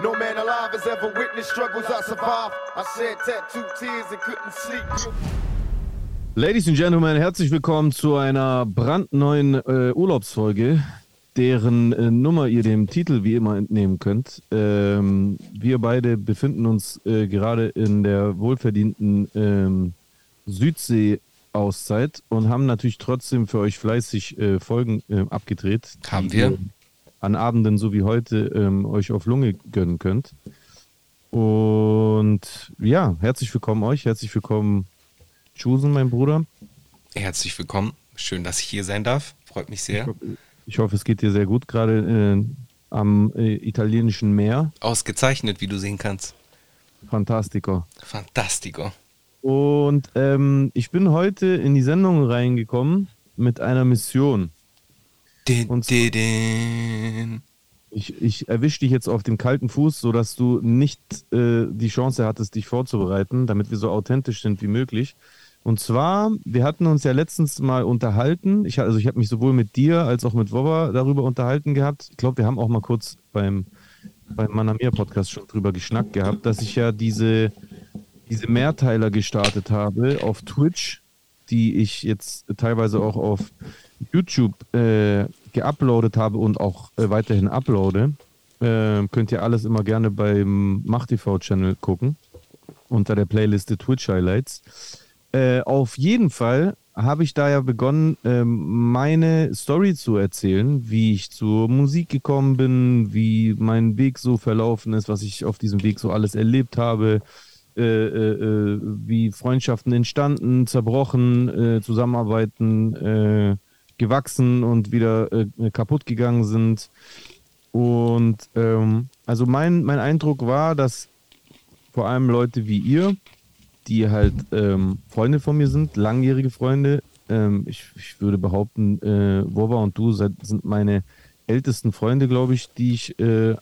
No man alive has ever witnessed struggles I survived. I shed tattooed tears and couldn't sleep. Ladies and Gentlemen, herzlich willkommen zu einer brandneuen äh, Urlaubsfolge, deren äh, Nummer ihr dem Titel wie immer entnehmen könnt. Ähm, wir beide befinden uns äh, gerade in der wohlverdienten ähm, Südsee-Auszeit und haben natürlich trotzdem für euch fleißig äh, Folgen äh, abgedreht. Haben die wir. An Abenden so wie heute ähm, euch auf Lunge gönnen könnt. Und ja, herzlich willkommen euch, herzlich willkommen Chusen, mein Bruder. Herzlich willkommen. Schön, dass ich hier sein darf. Freut mich sehr. Ich hoffe, es geht dir sehr gut, gerade äh, am äh, italienischen Meer. Ausgezeichnet, wie du sehen kannst. Fantastico. Fantastico. Und ähm, ich bin heute in die Sendung reingekommen mit einer Mission. Din, Und- din, din. Ich, ich erwische dich jetzt auf dem kalten Fuß, sodass du nicht äh, die Chance hattest, dich vorzubereiten, damit wir so authentisch sind wie möglich. Und zwar, wir hatten uns ja letztens mal unterhalten. Ich, also ich habe mich sowohl mit dir als auch mit Wobber darüber unterhalten gehabt. Ich glaube, wir haben auch mal kurz beim, beim Manamir Podcast schon drüber geschnackt gehabt, dass ich ja diese, diese Mehrteiler gestartet habe auf Twitch, die ich jetzt teilweise auch auf YouTube äh, geuploadet habe und auch äh, weiterhin uploade. Äh, könnt ihr alles immer gerne beim MachTV-Channel gucken, unter der Playliste Twitch Highlights. Äh, auf jeden Fall habe ich da ja begonnen, ähm, meine Story zu erzählen, wie ich zur Musik gekommen bin, wie mein Weg so verlaufen ist, was ich auf diesem Weg so alles erlebt habe, äh, äh, wie Freundschaften entstanden, zerbrochen, Zusammenarbeiten gewachsen und wieder äh, kaputt gegangen sind. Und ähm, also mein, mein Eindruck war, dass vor allem Leute wie ihr, die halt ähm, Freunde von mir sind, langjährige Freunde, ähm, ich, ich würde behaupten, äh, Wova und du seid, sind meine ältesten Freunde, glaube ich, die ich äh,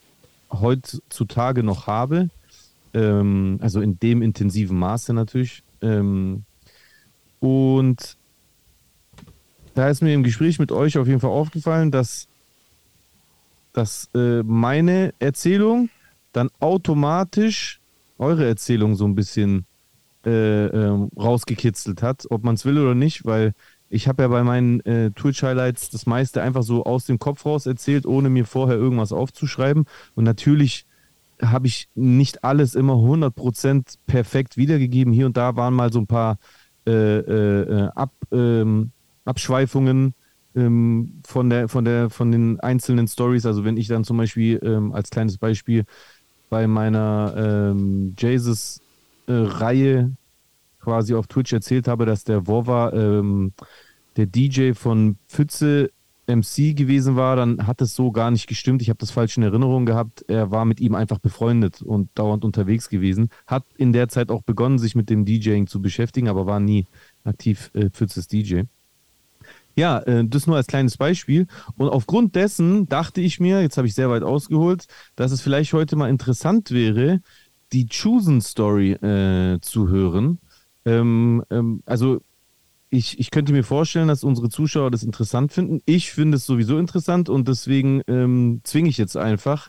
heutzutage noch habe. Ähm, also in dem intensiven Maße natürlich. Ähm, und da ist mir im Gespräch mit euch auf jeden Fall aufgefallen, dass, dass äh, meine Erzählung dann automatisch eure Erzählung so ein bisschen äh, ähm, rausgekitzelt hat, ob man es will oder nicht, weil ich habe ja bei meinen äh, Twitch-Highlights das meiste einfach so aus dem Kopf raus erzählt, ohne mir vorher irgendwas aufzuschreiben. Und natürlich habe ich nicht alles immer 100% perfekt wiedergegeben. Hier und da waren mal so ein paar äh, äh, äh, Ab, ähm, Abschweifungen ähm, von, der, von, der, von den einzelnen Stories. Also wenn ich dann zum Beispiel ähm, als kleines Beispiel bei meiner ähm, Jesus-Reihe quasi auf Twitch erzählt habe, dass der Wova ähm, der DJ von Pfütze MC gewesen war, dann hat es so gar nicht gestimmt. Ich habe das falsch in Erinnerung gehabt. Er war mit ihm einfach befreundet und dauernd unterwegs gewesen. Hat in der Zeit auch begonnen, sich mit dem DJing zu beschäftigen, aber war nie aktiv äh, Pfützes DJ. Ja, äh, das nur als kleines Beispiel. Und aufgrund dessen dachte ich mir, jetzt habe ich sehr weit ausgeholt, dass es vielleicht heute mal interessant wäre, die Chosen-Story äh, zu hören. Ähm, ähm, also ich, ich könnte mir vorstellen, dass unsere Zuschauer das interessant finden. Ich finde es sowieso interessant und deswegen ähm, zwinge ich jetzt einfach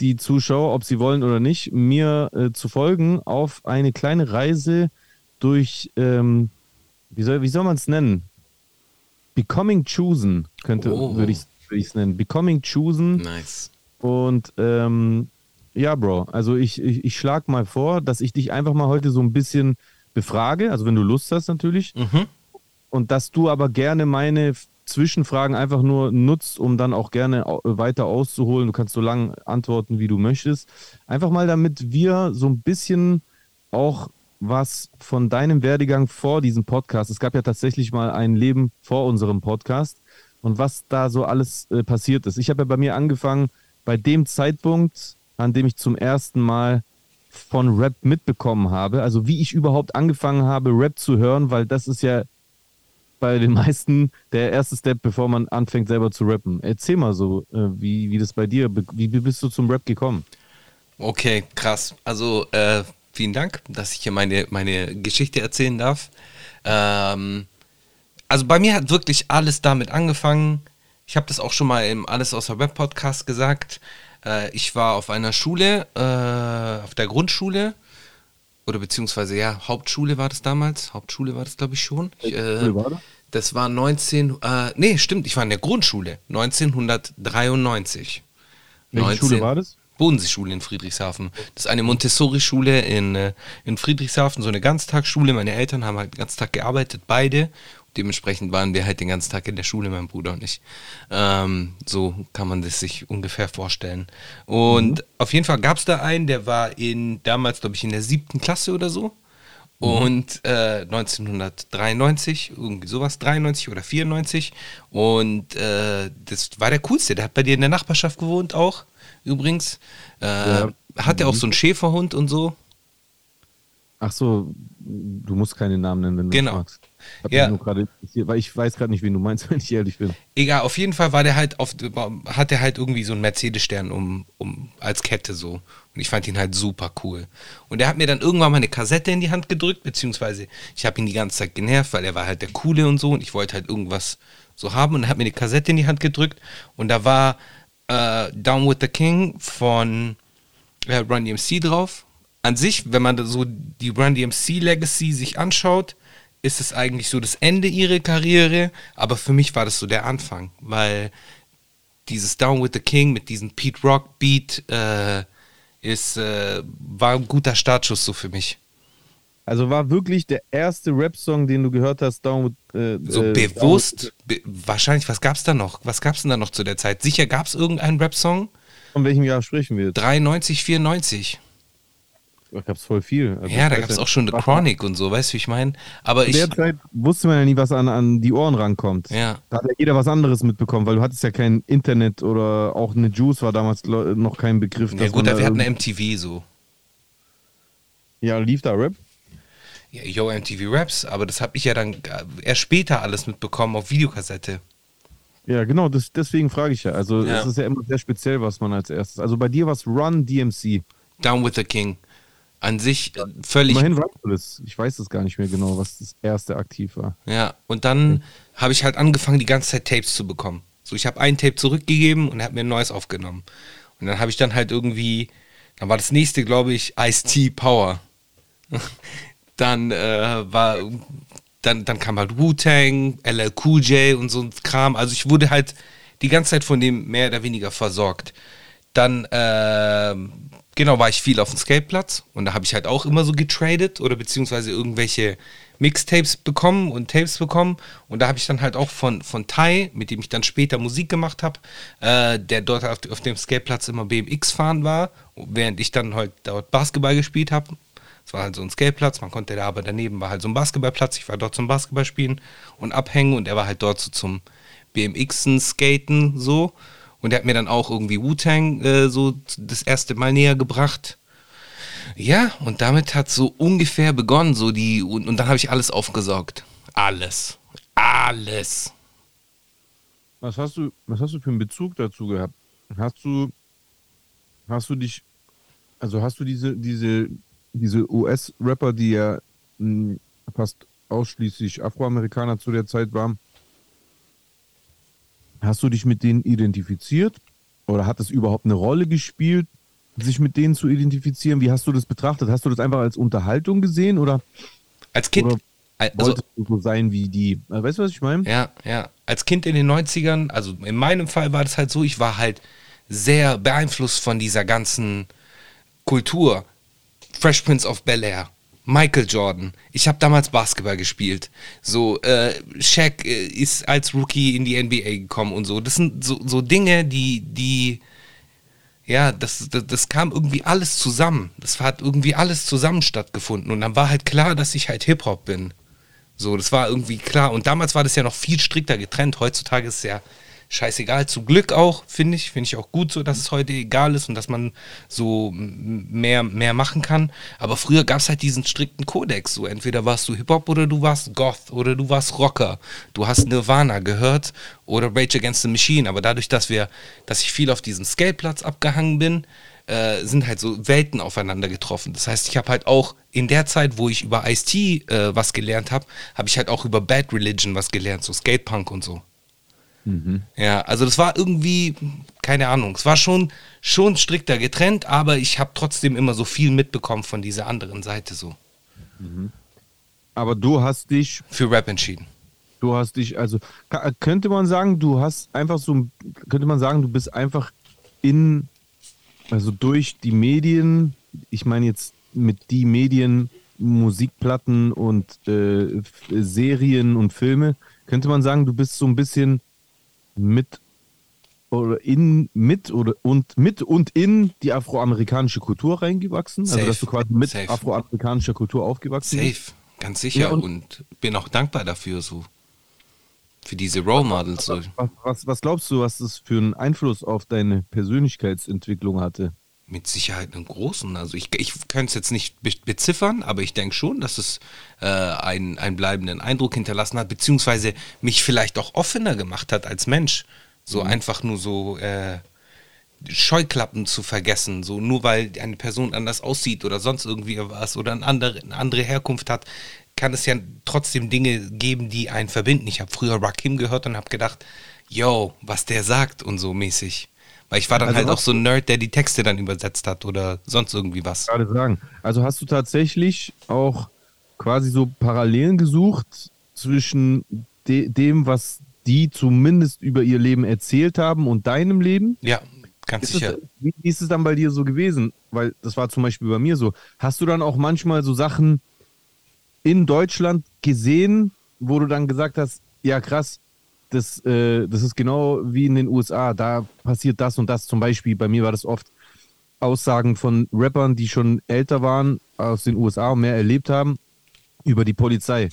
die Zuschauer, ob sie wollen oder nicht, mir äh, zu folgen auf eine kleine Reise durch, ähm, wie soll, wie soll man es nennen? Becoming Chosen könnte, Oh. würde ich es nennen. Becoming Chosen. Nice. Und ähm, ja, Bro, also ich, ich, ich schlage mal vor, dass ich dich einfach mal heute so ein bisschen befrage, also wenn du Lust hast natürlich, Mhm. und dass du aber gerne meine Zwischenfragen einfach nur nutzt, um dann auch gerne weiter auszuholen. Du kannst so lange antworten, wie du möchtest. Einfach mal, damit wir so ein bisschen auch was von deinem Werdegang vor diesem Podcast. Es gab ja tatsächlich mal ein Leben vor unserem Podcast und was da so alles äh, passiert ist. Ich habe ja bei mir angefangen, bei dem Zeitpunkt, an dem ich zum ersten Mal von Rap mitbekommen habe, also wie ich überhaupt angefangen habe, Rap zu hören, weil das ist ja bei den meisten der erste Step, bevor man anfängt selber zu rappen. Erzähl mal so, äh, wie, wie das bei dir, wie, wie bist du zum Rap gekommen? Okay, krass. Also, äh, vielen Dank, dass ich hier meine, meine Geschichte erzählen darf. Ähm, also bei mir hat wirklich alles damit angefangen. Ich habe das auch schon mal im Alles außer Web Podcast gesagt. Äh, ich war auf einer Schule, äh, auf der Grundschule, oder beziehungsweise ja, Hauptschule war das damals. Hauptschule war das, glaube ich, schon. Ich, äh, Schule war das? das war 19, äh, nee, stimmt, ich war in der Grundschule, 1993. Welche Schule war das? Bodenseeschule in Friedrichshafen. Das ist eine Montessori-Schule in, äh, in Friedrichshafen, so eine Ganztagsschule. Meine Eltern haben halt den ganzen Tag gearbeitet, beide. Dementsprechend waren wir halt den ganzen Tag in der Schule, mein Bruder und ich. Ähm, so kann man das sich ungefähr vorstellen. Und auf jeden Fall gab es da einen, der war in damals, glaube ich, in der siebten Klasse oder so. Und äh, 1993, irgendwie sowas, 93 oder 94. Und äh, das war der coolste. Der hat bei dir in der Nachbarschaft gewohnt auch, übrigens. Äh, Ja. Hat er auch so einen Schäferhund und so? Ach so, du musst keine Namen nennen, wenn du Genau. das magst. Hab Ja. weil ich weiß gerade nicht, wen du meinst, wenn ich ehrlich bin. Egal, auf jeden Fall war der halt auf, hat er halt irgendwie so einen Mercedes-Stern um, um, als Kette so. Und ich fand ihn halt super cool. Und er hat mir dann irgendwann mal eine Kassette in die Hand gedrückt, beziehungsweise ich habe ihn die ganze Zeit genervt, weil er war halt der Coole und so und ich wollte halt irgendwas so haben und er hat mir eine Kassette in die Hand gedrückt und da war äh, Down with the King von äh, Run DMC drauf. An sich, wenn man so die Run DMC Legacy sich anschaut, ist es eigentlich so das Ende ihrer Karriere, aber für mich war das so der Anfang, weil dieses Down with the King mit diesem Pete Rock Beat äh, ist, äh, war ein guter Startschuss so für mich. Also war wirklich der erste Rap-Song, den du gehört hast, Down äh, So äh, bewusst, be wahrscheinlich, was gab's da noch? Was gab's denn da noch zu der Zeit? Sicher gab's irgendeinen Rap-Song? Von welchem Jahr sprechen wir jetzt? 93, 94. Da gab es voll viel. Also Ja, da gab's auch schon The Chronic und so, weißt du, wie ich meine? Aber Zu ich, der Zeit wusste man ja nie, was an, an die Ohren rankommt. ja, Da hat ja jeder was anderes mitbekommen, weil du hattest ja kein Internet oder auch eine Juice war damals noch kein Begriff. ja gut, da wir hatten eine MTV so. Ja, lief da Rap? Ja, Yo, MTV Raps, aber das habe ich ja dann äh, erst später alles mitbekommen auf Videokassette. Ja, genau, das, deswegen frage ich ja. Also Ja. es ist ja immer sehr speziell, was man als erstes. Also bei dir war es Run DMC. Down with the King. An sich äh, völlig Immerhin Run Ich weiß es gar nicht mehr genau, was das erste aktiv war. Ja, und dann habe ich halt angefangen, die ganze Zeit Tapes zu bekommen. So, ich habe ein Tape zurückgegeben und er hat mir ein neues aufgenommen. Und dann habe ich dann halt irgendwie, dann war das nächste, glaube ich, Ice-T Power. dann äh, war, dann, dann kam halt Wu-Tang, LL Cool J und so ein Kram. Also ich wurde halt die ganze Zeit von dem mehr oder weniger versorgt. Dann, ähm, genau, war ich viel auf dem Skateplatz und da habe ich halt auch immer so getradet oder beziehungsweise irgendwelche Mixtapes bekommen und Tapes bekommen. Und da habe ich dann halt auch von, von Tai, mit dem ich dann später Musik gemacht habe, äh, der dort auf, auf dem Skateplatz immer BMX fahren war, während ich dann halt dort Basketball gespielt habe. Es war halt so ein Skateplatz, man konnte da aber daneben war halt so ein Basketballplatz. Ich war dort zum Basketball spielen und abhängen und er war halt dort so zum BMXen, Skaten so. Und er hat mir dann auch irgendwie Wu-Tang äh, so das erste Mal näher gebracht. Ja, und damit hat so ungefähr begonnen, so die, und, und dann habe ich alles aufgesaugt. Alles. Alles. Was hast du, was hast du für einen Bezug dazu gehabt? Hast du, hast du dich, also hast du diese, diese, diese US-Rapper, die ja mh, fast ausschließlich Afroamerikaner zu der Zeit waren, hast du dich mit denen identifiziert? Oder hat es überhaupt eine Rolle gespielt, sich mit denen zu identifizieren? Wie hast du das betrachtet? Hast du das einfach als Unterhaltung gesehen oder Als Kind, Oder also, wolltest du so sein wie die? Also, weißt du, was ich meine? Ja, ja. Als Kind in den 90ern, also in meinem Fall war das halt so, ich war halt sehr beeinflusst von dieser ganzen Kultur. Fresh Prince of Bel Air, Michael Jordan. Ich habe damals Basketball gespielt. So, äh, Shaq äh, ist als Rookie in die NBA gekommen und so. Das sind so, so Dinge, die, die, ja, das, das, das kam irgendwie alles zusammen. Das hat irgendwie alles zusammen stattgefunden. Und dann war halt klar, dass ich halt Hip-Hop bin. So, das war irgendwie klar. Und damals war das ja noch viel strikter getrennt. Heutzutage ist es ja scheißegal. Zum Glück auch, finde ich. Finde ich auch gut so, dass es heute egal ist und dass man so mehr, mehr machen kann. Aber früher gab es halt diesen strikten Kodex. So, entweder warst du Hip-Hop oder du warst Goth oder du warst Rocker. Du hast Nirvana gehört oder Rage Against the Machine. Aber dadurch, dass wir, dass ich viel auf diesem Skateplatz abgehangen bin, äh, sind halt so Welten aufeinander getroffen. Das heißt, ich habe halt auch in der Zeit, wo ich über Ice-T äh, was gelernt habe, habe ich halt auch über Bad Religion was gelernt, so Skatepunk und so. Ja, also das war irgendwie, keine Ahnung, es war schon, schon strikter getrennt, aber ich habe trotzdem immer so viel mitbekommen von dieser anderen Seite so. Aber du hast dich, Für Rap entschieden. du hast dich, also könnte man sagen, du hast einfach so, könnte man sagen, du bist einfach in, also durch die Medien, ich meine jetzt mit die Medien, Musikplatten und äh, Serien und Filme, könnte man sagen, du bist so ein bisschen mit oder in mit oder und mit und in die afroamerikanische Kultur reingewachsen, also Safe. dass du quasi mit Safe. afroamerikanischer Kultur aufgewachsen bist. Safe, ganz sicher. Ja, und- und, bin auch dankbar dafür so. Für diese Role Models. Was, was, was glaubst du, was das für einen Einfluss auf deine Persönlichkeitsentwicklung hatte? Mit Sicherheit einen großen. Also ich, ich könnte es jetzt nicht be beziffern, aber ich denke schon, dass es äh, einen, einen bleibenden Eindruck hinterlassen hat, beziehungsweise mich vielleicht auch offener gemacht hat als Mensch. So einfach nur so äh, Scheuklappen zu vergessen, so nur weil eine Person anders aussieht oder sonst irgendwie was oder eine andere, eine andere Herkunft hat, kann es ja trotzdem Dinge geben, die einen verbinden. Ich habe früher Rakim gehört und habe gedacht, yo, was der sagt und so mäßig. Weil ich war dann Also halt auch so ein Nerd, der die Texte dann übersetzt hat oder sonst irgendwie was. Gerade sagen. Also hast du tatsächlich auch quasi so Parallelen gesucht zwischen de dem, was die zumindest über ihr Leben erzählt haben und deinem Leben? Ja, ganz Ist sicher. wie wie ist es dann bei dir so gewesen? Weil das war zum Beispiel bei mir so. Hast du dann auch manchmal so Sachen in Deutschland gesehen, wo du dann gesagt hast, ja krass, das, äh, das ist genau wie in den USA, da passiert das und das. Zum Beispiel, bei mir war das oft Aussagen von Rappern, die schon älter waren aus den USA und mehr erlebt haben, über die Polizei.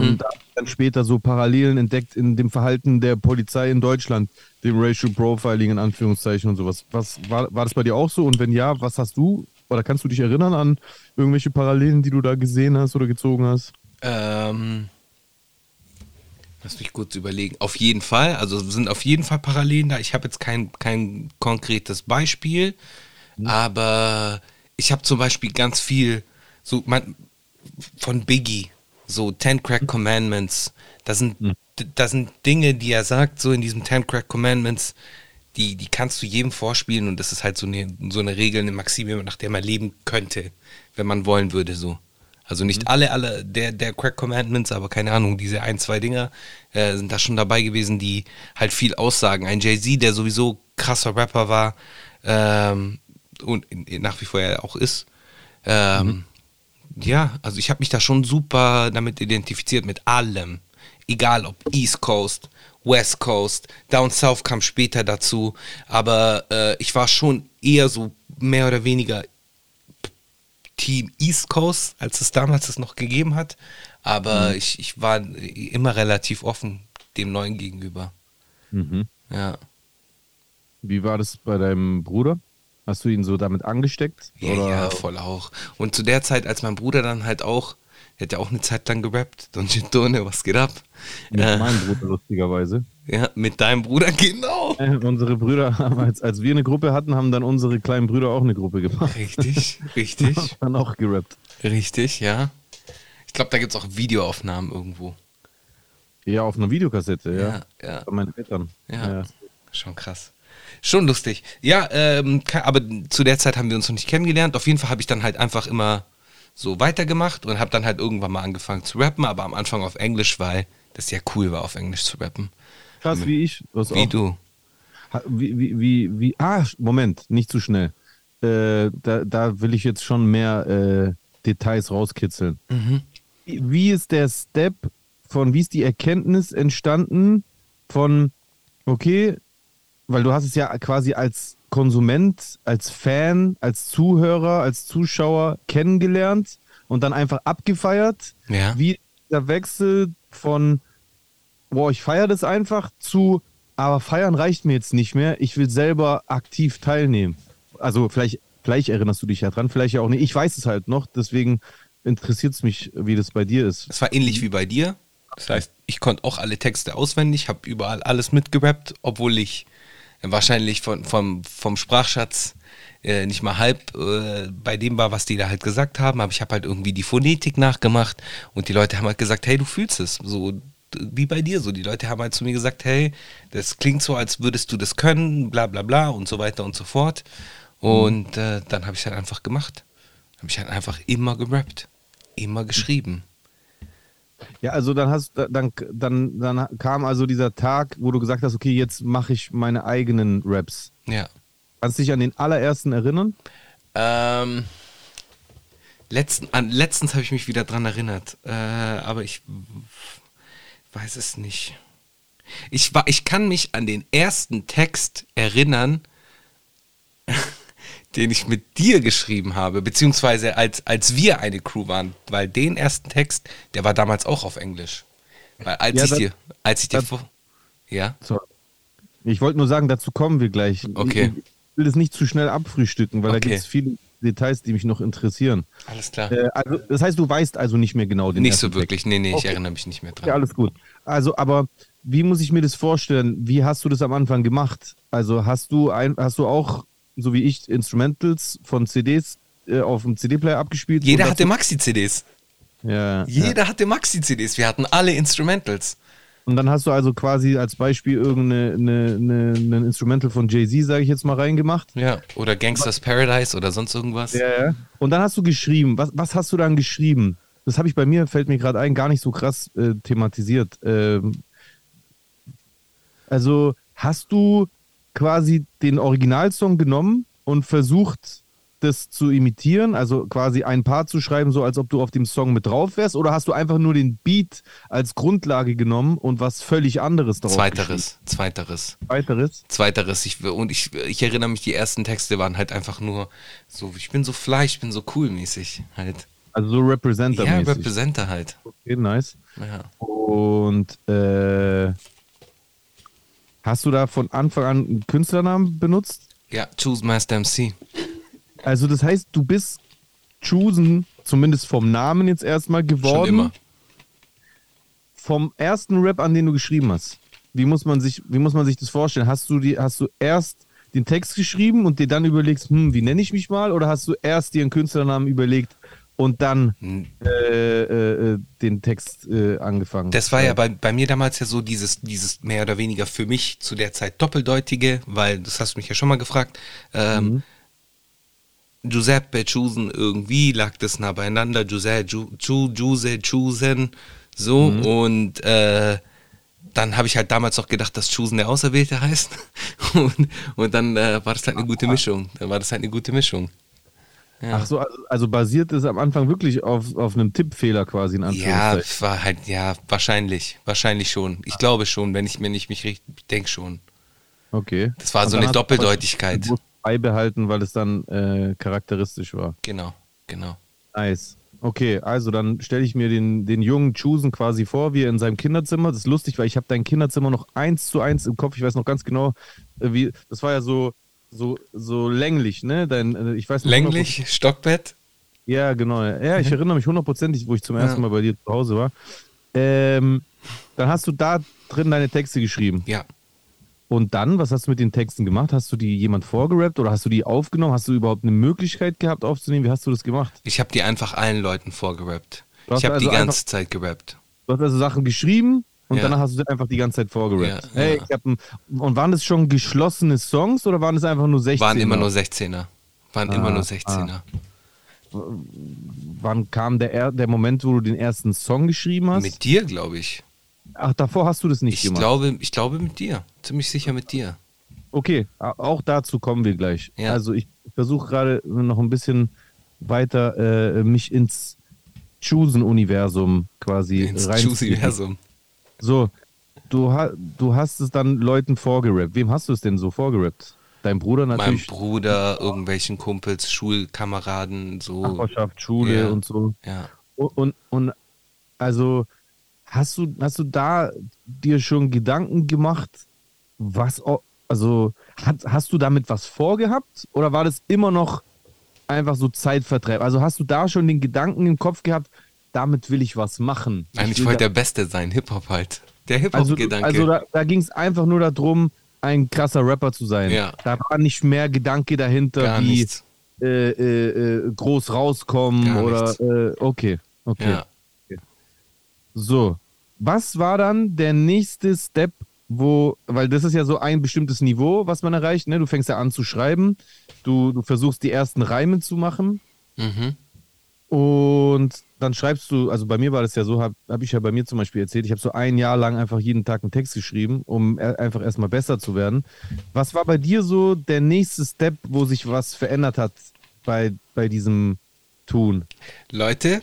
Und da hab ich dann später so Parallelen entdeckt in dem Verhalten der Polizei in Deutschland, dem Racial Profiling in Anführungszeichen und sowas. Was war, war das bei dir auch so? Und wenn ja, was hast du oder kannst du dich erinnern an irgendwelche Parallelen, die du da gesehen hast oder gezogen hast? Ähm, lass mich kurz überlegen. Auf jeden Fall, also sind auf jeden Fall Parallelen da. Ich habe jetzt kein, kein konkretes Beispiel, aber ich habe zum Beispiel ganz viel so man, von Biggie, so Ten Crack Commandments. Das sind, d- das sind Dinge, die er sagt, so in diesem Ten Crack Commandments, die, die kannst du jedem vorspielen und das ist halt so eine, so eine Regel, eine Maxime, nach der man leben könnte, wenn man wollen würde, so. Also nicht alle, alle der, der Crack Commandments, aber keine Ahnung, diese ein, zwei Dinger äh, sind da schon dabei gewesen, die halt viel aussagen. Ein Jay-Z, der sowieso krasser Rapper war ähm, und nach wie vor er auch ist. Ähm, Ja, also ich habe mich da schon super damit identifiziert, mit allem. Egal ob East Coast, West Coast, Down South kam später dazu, aber äh, ich war schon eher so mehr oder weniger Team East Coast, als es damals es noch gegeben hat. Aber ich, ich war immer relativ offen dem Neuen gegenüber. Ja. Wie war das bei deinem Bruder? Hast du ihn so damit angesteckt? Ja, oder? ja, voll auch. Und zu der Zeit, als mein Bruder dann halt auch, der hat ja auch eine Zeit lang gerappt, Don Gentone, was geht ab? Mit Äh, meinem Bruder lustigerweise. ja, mit deinem Bruder, genau. Unsere Brüder haben, als, als wir eine Gruppe hatten, haben dann unsere kleinen Brüder auch eine Gruppe gemacht. Richtig, richtig, dann auch gerappt. richtig, ja. Ich glaube, da gibt es auch Videoaufnahmen irgendwo. Ja, auf einer Videokassette, ja. Ja, ja. Von meinen Eltern. Ja, schon krass. Schon lustig. Ja, ähm, aber zu der Zeit haben wir uns noch nicht kennengelernt. Auf jeden Fall habe ich dann halt einfach immer so weitergemacht und habe dann halt irgendwann mal angefangen zu rappen, aber am Anfang auf Englisch, weil das ja cool war, auf Englisch zu rappen. Krass wie ich. Hast Wie auch, du. Wie, wie, wie, wie, ah, Moment, nicht zu schnell. Äh, da, da will ich jetzt schon mehr äh, Details rauskitzeln. Wie, wie ist der Step von, wie ist die Erkenntnis entstanden von, okay, weil du hast es ja quasi als Konsument, als Fan, als Zuhörer, als Zuschauer kennengelernt und dann einfach abgefeiert. Ja. Wie der Wechsel von, boah, ich feiere das einfach zu, aber feiern reicht mir jetzt nicht mehr. Ich will selber aktiv teilnehmen. Also vielleicht, vielleicht erinnerst du dich ja dran, vielleicht ja auch nicht. Ich weiß es halt noch, deswegen interessiert es mich, wie das bei dir ist. Es war ähnlich wie bei dir. Das heißt, ich konnte auch alle Texte auswendig, habe überall alles mitgerappt, obwohl ich wahrscheinlich von, vom, vom Sprachschatz äh, nicht mal halb äh, bei dem war, was die da halt gesagt haben. Aber ich habe halt irgendwie die Phonetik nachgemacht und die Leute haben halt gesagt, hey, du fühlst es. So, wie bei dir so. Die Leute haben halt zu mir gesagt, hey, das klingt so, als würdest du das können, bla bla bla und so weiter und so fort. Und äh, dann habe ich halt einfach gemacht. Habe ich halt einfach immer gerappt, immer geschrieben. Ja, also dann hast dann, dann, dann kam also dieser Tag, wo du gesagt hast, okay, jetzt mache ich meine eigenen Raps. Ja. Kannst du dich an den allerersten erinnern? Ähm, letzten, an, letztens habe ich mich wieder dran erinnert, äh, aber ich weiß es nicht. Ich, war, ich kann mich an den ersten Text erinnern, den ich mit dir geschrieben habe, beziehungsweise als, als wir eine Crew waren, weil den ersten Text, der war damals auch auf Englisch. Weil als Ja, ich das- dir, als ich dir das- vor, ja, So. Ich wollte nur sagen, dazu kommen wir gleich. Okay. Ich will das nicht zu schnell abfrühstücken, weil da Okay. gibt es viele Details, die mich noch interessieren. alles klar. Äh, also, das heißt, du weißt also nicht mehr genau den nicht so wirklich, nee, nee, ich Okay. erinnere mich nicht mehr Ja, dran. alles gut. Also, aber wie muss ich mir das vorstellen? Wie hast du das am Anfang gemacht? Also hast du ein, hast du auch, so wie ich, Instrumentals von CDs äh, auf dem CD-Player abgespielt? Jeder hatte Maxi-CDs. ja, ja. Jeder hatte Maxi-CDs. Wir hatten alle Instrumentals. Und dann hast du also quasi als Beispiel irgendeine eine, eine, ein Instrumental von Jay-Z, sage ich jetzt mal, reingemacht. Ja. Oder Gangsters Paradise oder sonst irgendwas. Ja, ja. Und dann hast du geschrieben. Was, was hast du dann geschrieben? Das habe ich bei mir, fällt mir gerade ein, gar nicht so krass äh, thematisiert. Ähm, also hast du quasi den Originalsong genommen und versucht, das zu imitieren, also quasi ein Part zu schreiben, so als ob du auf dem Song mit drauf wärst, oder hast du einfach nur den Beat als Grundlage genommen und was völlig anderes darauf Zweiteres, zweiteres, geschrieben? Weiteres? zweiteres. Ich, und ich, ich erinnere mich, die ersten Texte waren halt einfach nur so, ich bin so fly, ich bin so cool mäßig halt. Also so Representer-mäßig. Ja, Representer halt. okay, nice. Ja. Und äh, hast du da von Anfang an einen Künstlernamen benutzt? ja, Choose Master MC. Also das heißt, du bist Chosen, zumindest vom Namen jetzt erstmal geworden. Vom ersten Rap, an den du geschrieben hast. Wie muss man sich, wie muss man sich das vorstellen? Hast du die, hast du erst den Text geschrieben und dir dann überlegst, hm, wie nenne ich mich mal? Oder hast du erst dir einen Künstlernamen überlegt und dann Hm. äh, äh, äh, den Text äh, angefangen? Das war ja bei, bei mir damals ja so dieses, dieses mehr oder weniger für mich zu der Zeit doppeldeutige, weil, das hast du mich ja schon mal gefragt, ähm, Giuseppe Chusen irgendwie lag das nah beieinander, Giuseppe, Ju, Ju, Giuse, Chusen, so und äh, dann habe ich halt damals noch gedacht, dass Chusen der Auserwählte heißt und, und dann äh, war das halt eine gute Mischung, dann war das halt eine gute Mischung. Ja. Ach so, also, also basiert es am Anfang wirklich auf, auf einem Tippfehler quasi in Ja, Anführungszeichen. war halt, ja, wahrscheinlich, wahrscheinlich schon. Ich glaube schon, wenn ich, wenn ich mich richtig denke schon. Okay. Das war Und so eine du Doppeldeutigkeit. bewusst beibehalten, weil es dann äh, charakteristisch war. Genau, genau. Nice. Okay, also dann stelle ich mir den, den jungen Chusen quasi vor, wie er in seinem Kinderzimmer. Das ist lustig, weil ich habe dein Kinderzimmer noch eins zu eins im Kopf. Ich weiß noch ganz genau, äh, wie das war ja so so so länglich, ne? Dein, äh, ich weiß noch Länglich, Stockbett. Ja, genau. Ja, ich erinnere mich hundertprozentig, wo ich zum ersten. Mal bei dir zu Hause war. Ähm, dann hast du da drin deine Texte geschrieben. Ja. Und dann, was hast du mit den Texten gemacht? Hast du die jemand vorgerappt oder hast du die aufgenommen? Hast du überhaupt eine Möglichkeit gehabt aufzunehmen? Wie hast du das gemacht? Ich habe die einfach allen Leuten vorgerappt. Ich habe also die ganze Zeit gerappt. Du hast also Sachen geschrieben und Ja. danach hast du einfach die ganze Zeit vorgerappt. Ja, hey, ja. ich hab ein, und waren das schon geschlossene Songs oder waren das einfach nur 16? Waren immer nur 16er. Waren immer Ah, nur 16er. Wann kam der, er- der Moment, wo du den ersten Song geschrieben hast? Mit dir, glaube ich. Ach, davor hast du das nicht Ich gemacht. glaube, ich glaube mit dir. Ziemlich sicher mit dir. Okay, auch dazu kommen wir gleich. Ja. Also ich versuche gerade noch ein bisschen weiter äh, mich ins Chosen-Universum quasi Ins rein. Choose-Universum. So, du, ha du hast es dann Leuten vorgerappt. Wem hast du es denn so vorgerappt? Dein Bruder natürlich. Bruder, irgendwelchen Kumpels, Schulkameraden, so. Nachbarschaft, Schule Ja. und so. Ja. Und, und, und also hast du, hast du da dir schon Gedanken gemacht, was, also hat, hast du damit was vorgehabt oder war das immer noch einfach so Zeitvertreib? Also hast du da schon den Gedanken im Kopf gehabt, damit will ich was machen? Nein, ich wollte der Beste sein, Hip-Hop halt. Der also, Hip-Hop-Gedanke. also da, da ging es einfach nur darum, ein krasser Rapper zu sein. Ja. Da war nicht mehr Gedanke dahinter, Gar wie äh, äh, äh, groß rauskommen Gar oder äh, okay, okay. Ja. So. was war dann der nächste Step, wo, weil das ist ja so ein bestimmtes Niveau, was man erreicht, ne? Du fängst ja an zu schreiben, du, du versuchst die ersten Reime zu machen Mhm. und dann schreibst du, also bei mir war das ja so, habe hab ich ja bei mir zum Beispiel erzählt, ich habe so ein Jahr lang einfach jeden Tag einen Text geschrieben, um e- einfach erstmal besser zu werden. Was war bei dir so der nächste Step, wo sich was verändert hat bei, bei diesem Tun? Leute,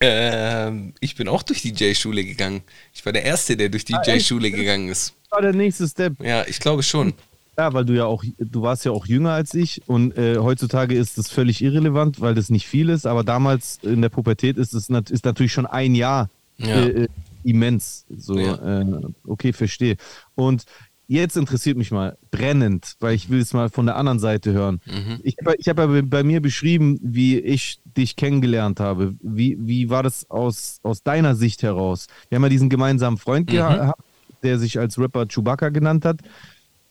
ähm, ich bin auch durch die J-Schule gegangen. Ich war der Erste, der durch die Ah? J-Schule gegangen ist. Was war der nächste Step? Ja, ich glaube schon. Ja, weil du ja auch, du warst ja auch jünger als ich und äh, heutzutage ist das völlig irrelevant, weil das nicht viel ist, aber damals in der Pubertät ist es nat ist natürlich schon ein Jahr Ja. äh, äh, immens. So, Ja. äh, okay, verstehe. Und jetzt interessiert mich mal brennend, weil ich will es mal von der anderen Seite hören. Mhm. Ich habe ich hab ja bei mir beschrieben, wie ich dich kennengelernt habe. Wie, wie war das aus, aus deiner Sicht heraus? Wir haben ja diesen gemeinsamen Freund Mhm. gehabt, der sich als Rapper Chewbacca genannt hat.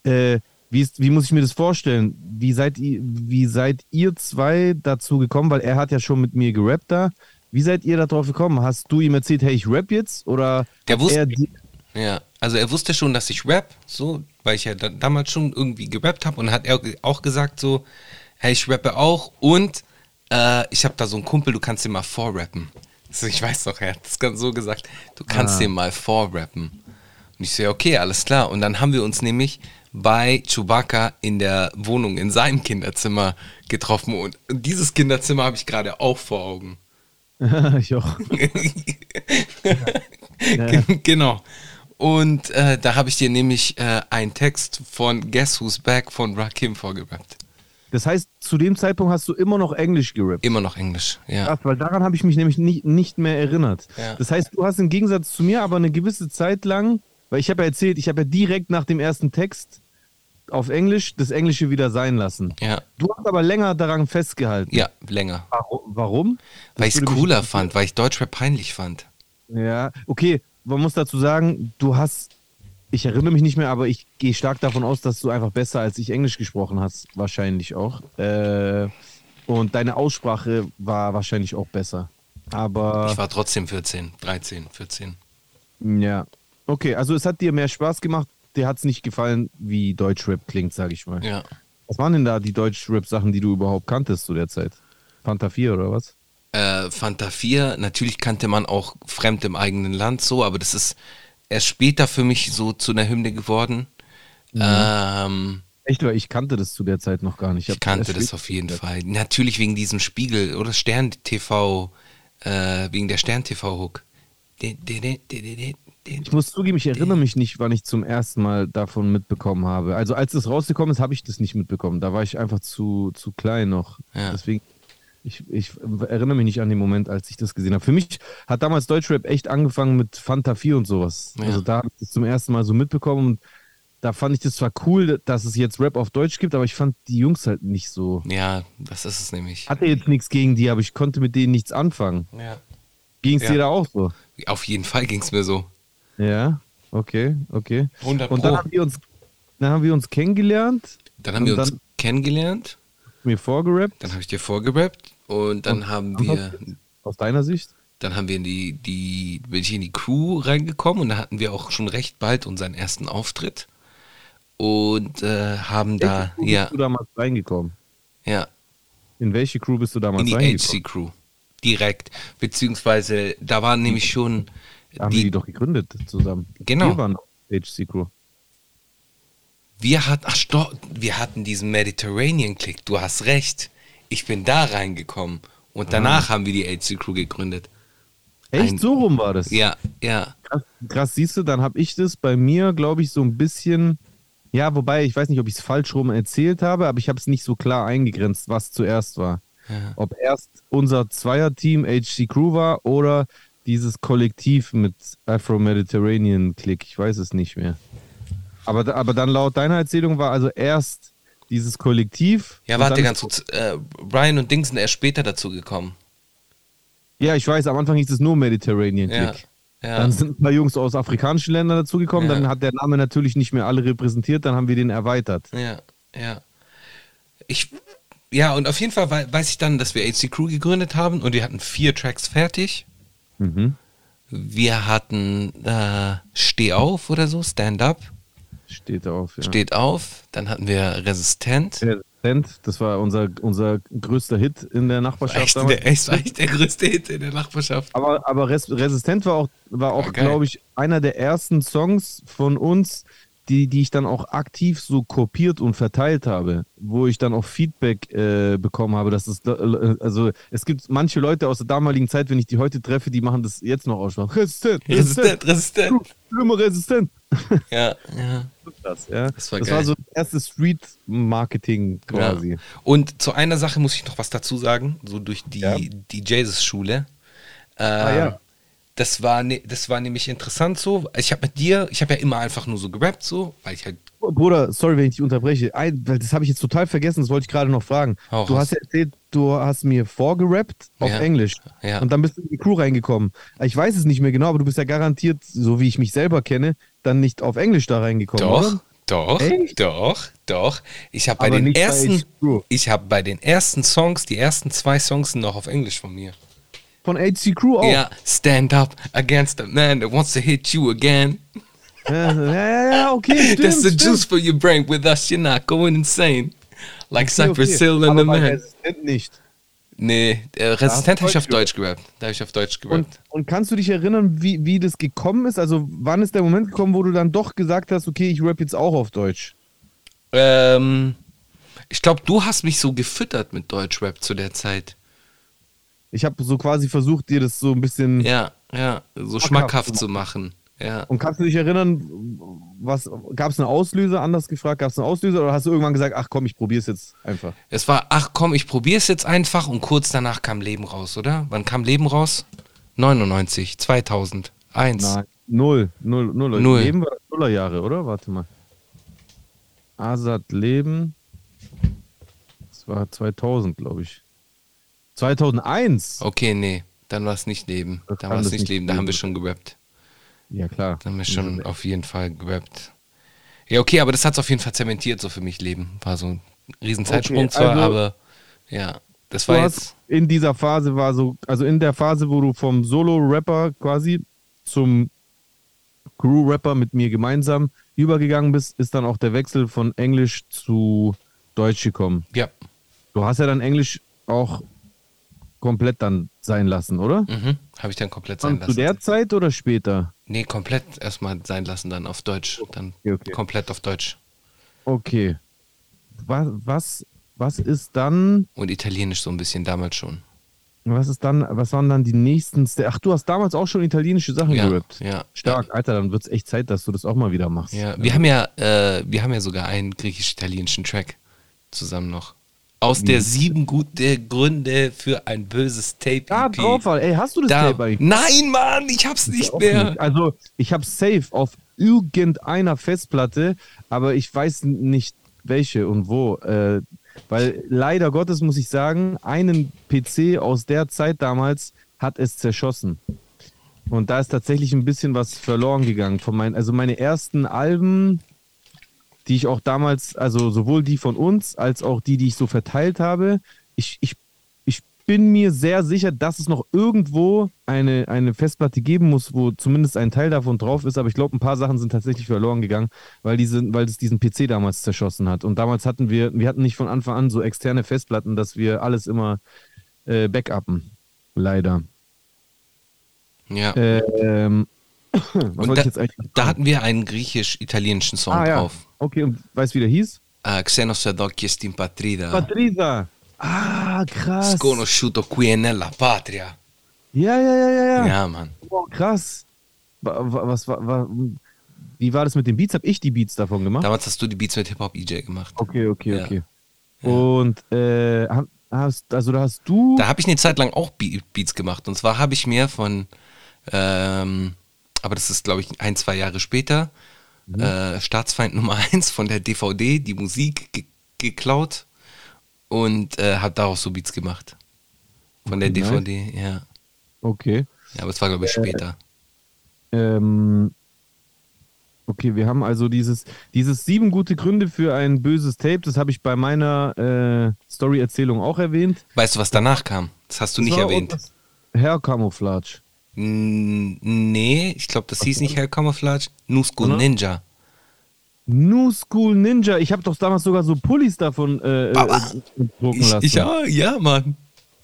Äh, wie, ist, wie muss ich mir das vorstellen? Wie seid, ihr, wie seid ihr zwei dazu gekommen? Weil er hat ja schon mit mir gerappt da. Wie seid ihr darauf gekommen? Hast du ihm erzählt, hey, ich rap jetzt? Oder Der wusste- er Ja, also er wusste schon, dass ich rap, so, weil ich ja da, damals schon irgendwie gerappt habe und hat er auch gesagt so, hey, ich rappe auch und äh, ich habe da so einen Kumpel, du kannst dir mal vorrappen. Also ich weiß noch, er hat das ganz so gesagt, du kannst Ah. dir mal vorrappen. Und ich so, ja, okay, alles klar. Und dann haben wir uns nämlich bei Chewbacca in der Wohnung, in seinem Kinderzimmer getroffen. Und dieses Kinderzimmer habe ich gerade auch vor Augen. ich auch. genau. Und äh, da habe ich dir nämlich äh, einen Text von Guess Who's Back von Rakim vorgerappt. Das heißt, zu dem Zeitpunkt hast du immer noch Englisch gerappt. Immer noch Englisch, ja. Krass, weil daran habe ich mich nämlich nicht, nicht mehr erinnert. Ja. Das heißt, du hast im Gegensatz zu mir aber eine gewisse Zeit lang, weil ich habe ja erzählt, ich habe ja direkt nach dem ersten Text auf Englisch das Englische wieder sein lassen. Ja, Du hast aber länger daran festgehalten. ja, länger. Warum? Weil ich es cooler fand, weil ich Deutschrap peinlich fand. Ja, okay, man muss dazu sagen, du hast, ich erinnere mich nicht mehr, aber ich gehe stark davon aus, dass du einfach besser als ich Englisch gesprochen hast, wahrscheinlich auch. Äh, und deine Aussprache war wahrscheinlich auch besser. Aber Ich war trotzdem 14, 13, 14. ja, okay, also es hat dir mehr Spaß gemacht. Dir hat es nicht gefallen, wie Deutschrap klingt, sage ich mal. Ja. Was waren denn da die Deutschrap-Sachen, die du überhaupt kanntest zu der Zeit? Fanta 4 oder was? Äh, Fanta 4, natürlich kannte man auch fremd im eigenen Land so, aber das ist erst später für mich so zu einer Hymne geworden. Ähm, Echt, weil ich kannte das zu der Zeit noch gar nicht. ich hab kannte das auf jeden Fall. Natürlich wegen diesem Spiegel oder Stern TV, äh, wegen der Stern TV-Hook. Ich muss zugeben, ich erinnere mich nicht, wann ich zum ersten Mal davon mitbekommen habe. Also als es rausgekommen ist, habe ich das nicht mitbekommen. Da war ich einfach zu, zu klein noch. Ja. Deswegen, ich, ich erinnere mich nicht an den Moment, als ich das gesehen habe. Für mich hat damals Deutschrap echt angefangen mit Fanta 4 und sowas. Ja. Also da habe ich das zum ersten Mal so mitbekommen und da fand ich das zwar cool, dass es jetzt Rap auf Deutsch gibt, aber ich fand die Jungs halt nicht so. Ja, das ist es nämlich. Hatte jetzt nichts gegen die, aber ich konnte mit denen nichts anfangen. Ja. Ging es Ja. dir da auch so? Auf jeden Fall ging es mir so. Ja, okay, okay. 100 Und dann haben wir uns, dann haben wir uns kennengelernt, Dann haben wir uns dann- kennengelernt, mir vorgerappt. dann habe ich dir vorgerappt und dann Und- haben wir, Aus deiner Sicht? dann haben wir in die, die, bin ich in die Crew reingekommen und da hatten wir auch schon recht bald unseren ersten Auftritt und äh, haben da, Crew ja, bist du damals reingekommen? ja, In welche Crew bist du damals in die reingekommen? HC Crew direkt, beziehungsweise da waren nämlich schon Da haben die die, doch gegründet zusammen. Genau. Wir waren HC Crew. wir hatten, ach stopp, wir hatten diesen Mediterranean Click, du hast recht, ich bin da reingekommen und danach haben wir die HC Crew gegründet. Echt, Ein- so rum war das? Ja, ja, Krass, krass siehst du, dann habe ich das bei mir, glaube ich, so ein bisschen, ja, wobei, ich weiß nicht, ob ich es falsch rum erzählt habe, aber ich habe es nicht so klar eingegrenzt, was zuerst war. Ja. Ob erst unser Zweierteam HC Crew war oder dieses Kollektiv mit Afro-Mediterranean Click, ich weiß es nicht mehr. Aber, aber dann laut deiner Erzählung war also erst dieses Kollektiv. Ja, warte ganz kurz. Äh, Brian und Dings sind erst später dazu gekommen. Ja, ich weiß, am Anfang hieß es nur Mediterranean Ja. Click. Ja. Dann sind ein paar Jungs aus afrikanischen Ländern dazugekommen, Ja. dann hat der Name natürlich nicht mehr alle repräsentiert, dann haben wir den erweitert. ja, ja. Ich, ja, und auf jeden Fall wei- weiß ich dann, dass wir HC Crew gegründet haben und wir hatten vier Tracks fertig. Mhm. Wir hatten äh, Steh auf oder so, Stand Up, Steht auf. Ja. Steht auf. Dann hatten wir Resistent. Resistent, das war unser, unser größter Hit in der Nachbarschaft. Echt, damals. der, echt, der größte Hit in der Nachbarschaft. Aber, aber Res Resistent war auch, war auch geil. glaube ich, einer der ersten Songs von uns, die, die ich dann auch aktiv so kopiert und verteilt habe, wo ich dann auch Feedback äh, bekommen habe, dass es, äh, also es gibt manche Leute aus der damaligen Zeit, wenn ich die heute treffe, die machen das jetzt noch aussprachen. Resistent, Resistent, resistent. Immer resistent. Ja, ja. Das, ja. Das war das geil. war so das erste Street-Marketing quasi. Ja. Und zu einer Sache muss ich noch was dazu sagen, so durch die, Ja. die Jesus-Schule. Äh, ja. das, war ne, das war nämlich interessant so. Ich habe mit dir, ich habe ja immer einfach nur so gerappt, so, weil ich halt. Bruder, sorry, wenn ich dich unterbreche. Ein, das habe ich jetzt total vergessen, das wollte ich gerade noch fragen. Hau du hast ja erzählt, du hast mir vorgerappt auf Ja. Englisch. Ja. Und dann bist du in die Crew reingekommen. Ich weiß es nicht mehr genau, aber du bist ja garantiert, so wie ich mich selber kenne, dann nicht auf Englisch da reingekommen. Doch, Oder? doch, Echt? doch, doch. Ich habe bei Aber den bei ersten, HC ich habe bei den ersten Songs, die ersten zwei Songs sind noch auf Englisch von mir. Von HC Crew auch. Ja, stand up against a man that wants to hit you again. Ja, ja, ja, okay. Stimmt, That's the stimmt. juice for your brain. With us, you're not going insane. Like Okay, okay. Cypress Hill and the bei man. Nicht. Nee, äh, Resistent habe ich auf Deutsch gerappt. Da habe ich auf Deutsch Und, gerappt. und kannst du dich erinnern, wie, wie das gekommen ist? Also wann ist der Moment gekommen, wo du dann doch gesagt hast, okay, ich rap jetzt auch auf Deutsch? Ähm, ich glaube, du hast mich so gefüttert mit Deutschrap zu der Zeit. Ich habe so quasi versucht, dir das so ein bisschen. Ja, ja, so Schmackhaft schmackhaft zu machen. Ja. Und kannst du dich erinnern, was gab es einen Auslöser? Anders gefragt, gab es einen Auslöser oder hast du irgendwann gesagt, ach komm, ich probier's jetzt einfach? Es war, ach komm, ich probier's jetzt einfach und kurz danach kam Leben raus, oder? Wann kam Leben raus? 99, 2000, 1. Nein, null, null, null. Null. Leben war das Nullerjahre, oder? Warte mal. Asad Leben. Das war 2000, glaube ich. 2001. Okay, nee, dann war es nicht Leben. Das Dann war es nicht nicht Leben, da haben wir schon gerappt. Ja klar. Da haben wir schon auf jeden Fall gerappt. Ja, okay, aber das hat es auf jeden Fall zementiert, so für mich Leben. War so ein Riesenzeitsprung Okay, zwar, also- aber ja, das war jetzt. in dieser Phase war so, also in der Phase, wo du vom Solo-Rapper quasi zum Crew-Rapper mit mir gemeinsam übergegangen bist, ist dann auch der Wechsel von Englisch zu Deutsch gekommen. Ja, Du hast ja dann Englisch auch komplett dann sein lassen, oder? mhm, habe ich dann komplett sein Zu lassen. der Zeit oder später? Nee, komplett erstmal sein lassen, dann auf Deutsch. Dann Okay, okay. komplett auf Deutsch. Okay. Was, was, was ist dann, Und Italienisch so ein bisschen damals schon. was ist dann, was waren dann die nächsten, Ste- ach, du hast damals auch schon italienische Sachen Ja, gerappt. ja. Stark, Alter, dann wird es echt Zeit, dass du das auch mal wieder machst. Ja, wir haben ja, äh, wir haben ja sogar einen griechisch-italienischen Track zusammen noch. Aus der sieben gute Gründe für ein böses Tape. Da EP. drauf, war- ey, hast du das Da, Tape eigentlich? nein, Mann, ich hab's nicht Auch mehr. nicht. Also, ich habe safe auf irgendeiner Festplatte, aber ich weiß nicht welche und wo. Äh, weil leider Gottes muss ich sagen, einen PC aus der Zeit damals hat es zerschossen. Und da ist tatsächlich ein bisschen was verloren gegangen. Von meinen, also meine ersten Alben, die ich auch damals, also sowohl die von uns als auch die, die ich so verteilt habe, ich, ich, ich bin mir sehr sicher, dass es noch irgendwo eine, eine Festplatte geben muss, wo zumindest ein Teil davon drauf ist, aber ich glaube, ein paar Sachen sind tatsächlich verloren gegangen, weil, diese, weil es diesen PC damals zerschossen hat. Und damals hatten wir, wir hatten nicht von Anfang an so externe Festplatten, dass wir alles immer äh, backuppen. Leider. Ja. Ähm, was Und da, da hatten wir einen griechisch-italienischen Song ah, ja. drauf. Okay, und weißt du, wie der hieß? Äh, Xenos Adocchies in Patrida. Patrisa. Ah, krass. Sconosciuto qui nella patria. Ja, ja, ja, ja, ja. Ja, Mann. Boah, krass. Wa- wa- Was war, war, wie war das mit den Beats? Hab ich die Beats davon gemacht? Damals hast du die Beats mit Hip-Hop-EJ gemacht. Okay, okay, Ja. okay. Und äh, ha- hast, also da hast du. Da habe ich eine Zeit lang auch Be Beats gemacht. Und zwar habe ich mir von, ähm, aber das ist glaube ich ein, zwei Jahre später, Mhm. äh, Staatsfeind Nummer 1 von der DVD die Musik ge geklaut und äh, habe daraus so Beats gemacht. Von der nice. DVD, ja. Okay. Ja, aber es war glaube ich später. Ähm, okay, wir haben also dieses, dieses sieben gute Gründe für ein böses Tape, das habe ich bei meiner äh, Story-Erzählung auch erwähnt. Weißt du, was danach kam? Das hast du nicht Das war erwähnt. Hair Camouflage. Nee, ich glaube, das hieß nicht Hair Camouflage. New School Oder? Ninja. New School Ninja. Ich habe doch damals sogar so Pullis davon äh, Aber äh, drucken lassen. ich, ja, ja, Mann.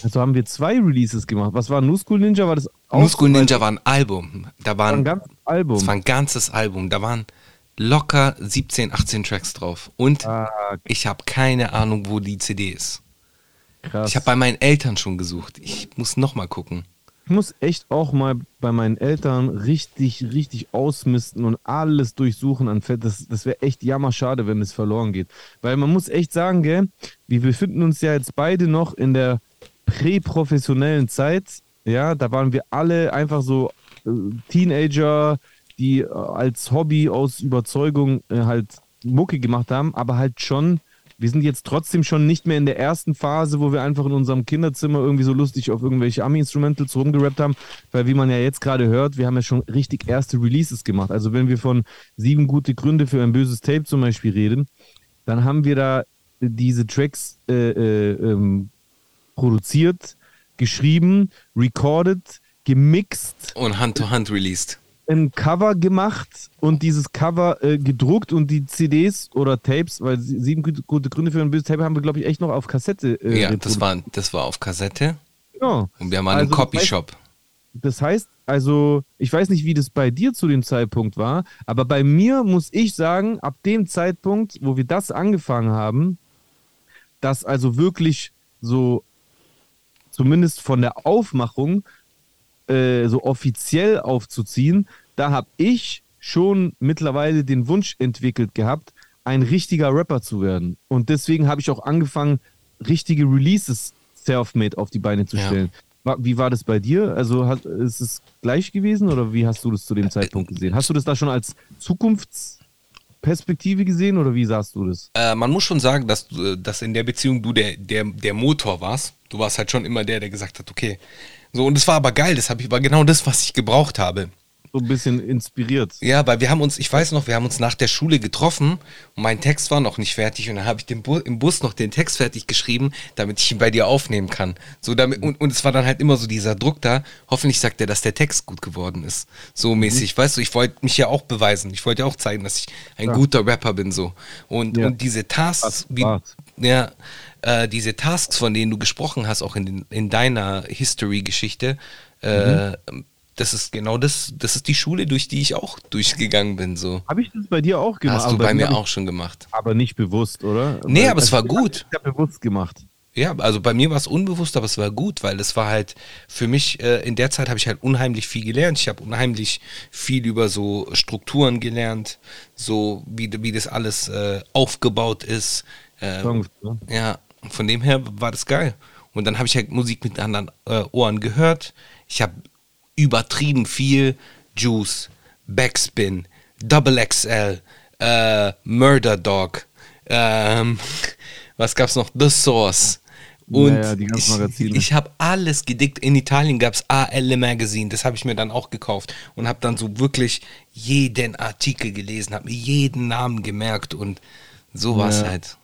Also haben wir zwei Releases gemacht. Was war New School Ninja? War das New School Ninja war ein Album. Da war ein waren, ganzes Album? das war ein ganzes Album. Da waren locker 17, 18 Tracks drauf. Und ah, ich habe keine Ahnung, wo die CD ist. krass. Ich habe bei meinen Eltern schon gesucht. Ich muss noch mal gucken. Ich muss echt auch mal bei meinen Eltern richtig, richtig ausmisten und alles durchsuchen an Fett. Das, das wäre echt jammerschade, wenn es verloren geht. Weil man muss echt sagen, gell, wir befinden uns ja jetzt beide noch in der präprofessionellen Zeit. Ja, da waren wir alle einfach so äh, Teenager, die äh, als Hobby aus Überzeugung äh, halt Mucke gemacht haben, aber halt schon wir sind jetzt trotzdem schon nicht mehr in der ersten Phase, wo wir einfach in unserem Kinderzimmer irgendwie so lustig auf irgendwelche Ami-Instrumentals rumgerappt haben, weil wie man ja jetzt gerade hört, wir haben ja schon richtig erste Releases gemacht. Also wenn wir von sieben gute Gründe für ein böses Tape zum Beispiel reden, dann haben wir da diese Tracks äh, äh, ähm, produziert, geschrieben, recorded, gemixt Und Hand to Hand released. Ein Cover gemacht und dieses Cover äh, gedruckt und die CDs oder Tapes, weil sie- sieben gute, Gründe für ein böses Tape haben wir, glaube ich, echt noch auf Kassette. Äh, Ja, das war, das war auf Kassette. Genau. Und wir waren Also, im das Copyshop. Das heißt, also, ich weiß nicht, wie das bei dir zu dem Zeitpunkt war, aber bei mir muss ich sagen, ab dem Zeitpunkt, wo wir das angefangen haben, dass also wirklich so, zumindest von der Aufmachung, äh, so offiziell aufzuziehen, da habe ich schon mittlerweile den Wunsch entwickelt gehabt, ein richtiger Rapper zu werden. Und deswegen habe ich auch angefangen, richtige Releases self-made auf die Beine zu Ja. stellen. Wa- Wie war das bei dir? Also hat, ist es gleich gewesen oder wie hast du das zu dem Zeitpunkt gesehen? Hast du das da schon als Zukunftsperspektive gesehen oder wie sahst du das? Äh, man muss schon sagen, dass, äh, dass in der Beziehung du der, der, der Motor warst. Du warst halt schon immer der, der gesagt hat, okay. So, und es war aber geil, das hab ich, war genau das, was ich gebraucht habe. So ein bisschen inspiriert. Ja, weil wir haben uns, ich weiß noch, wir haben uns nach der Schule getroffen und mein Text war noch nicht fertig und dann habe ich den Bu im Bus noch den Text fertig geschrieben, damit ich ihn bei dir aufnehmen kann. So damit, und, und es war dann halt immer so dieser Druck da, hoffentlich sagt er, dass der Text gut geworden ist. So mäßig, weißt du, ich wollte mich ja auch beweisen. Ich wollte ja auch zeigen, dass ich ein Ja. guter Rapper bin so. Und, Ja. und diese Tasks, wie, ja, äh, diese Tasks, von denen du gesprochen hast, auch in, den, in deiner History-Geschichte, äh, das ist genau das, das ist die Schule, durch die ich auch durchgegangen bin. So. Habe ich das bei dir auch gemacht? Hast du Aber bei mir auch schon gemacht. Aber nicht bewusst, oder? Nee, aber es war gut. Ich habe bewusst gemacht. Ja, also bei mir war es unbewusst, aber es war gut, weil es war halt für mich, äh, in der Zeit habe ich halt unheimlich viel gelernt. Ich habe unheimlich viel über so Strukturen gelernt, so wie, wie das alles äh, aufgebaut ist. Äh, Songs, ne? Ja, von dem her war das geil. Und dann habe ich halt Musik mit anderen äh, Ohren gehört. Ich habe übertrieben viel Juice, Backspin, Double XL, äh, Murder Dog, ähm, was gab's noch? The Source. Und Ja, ja, die ganzen ich, ich habe alles gedickt. In Italien gab es AL Magazine, das habe ich mir dann auch gekauft und habe dann so wirklich jeden Artikel gelesen, habe mir jeden Namen gemerkt und so war es Ja. halt.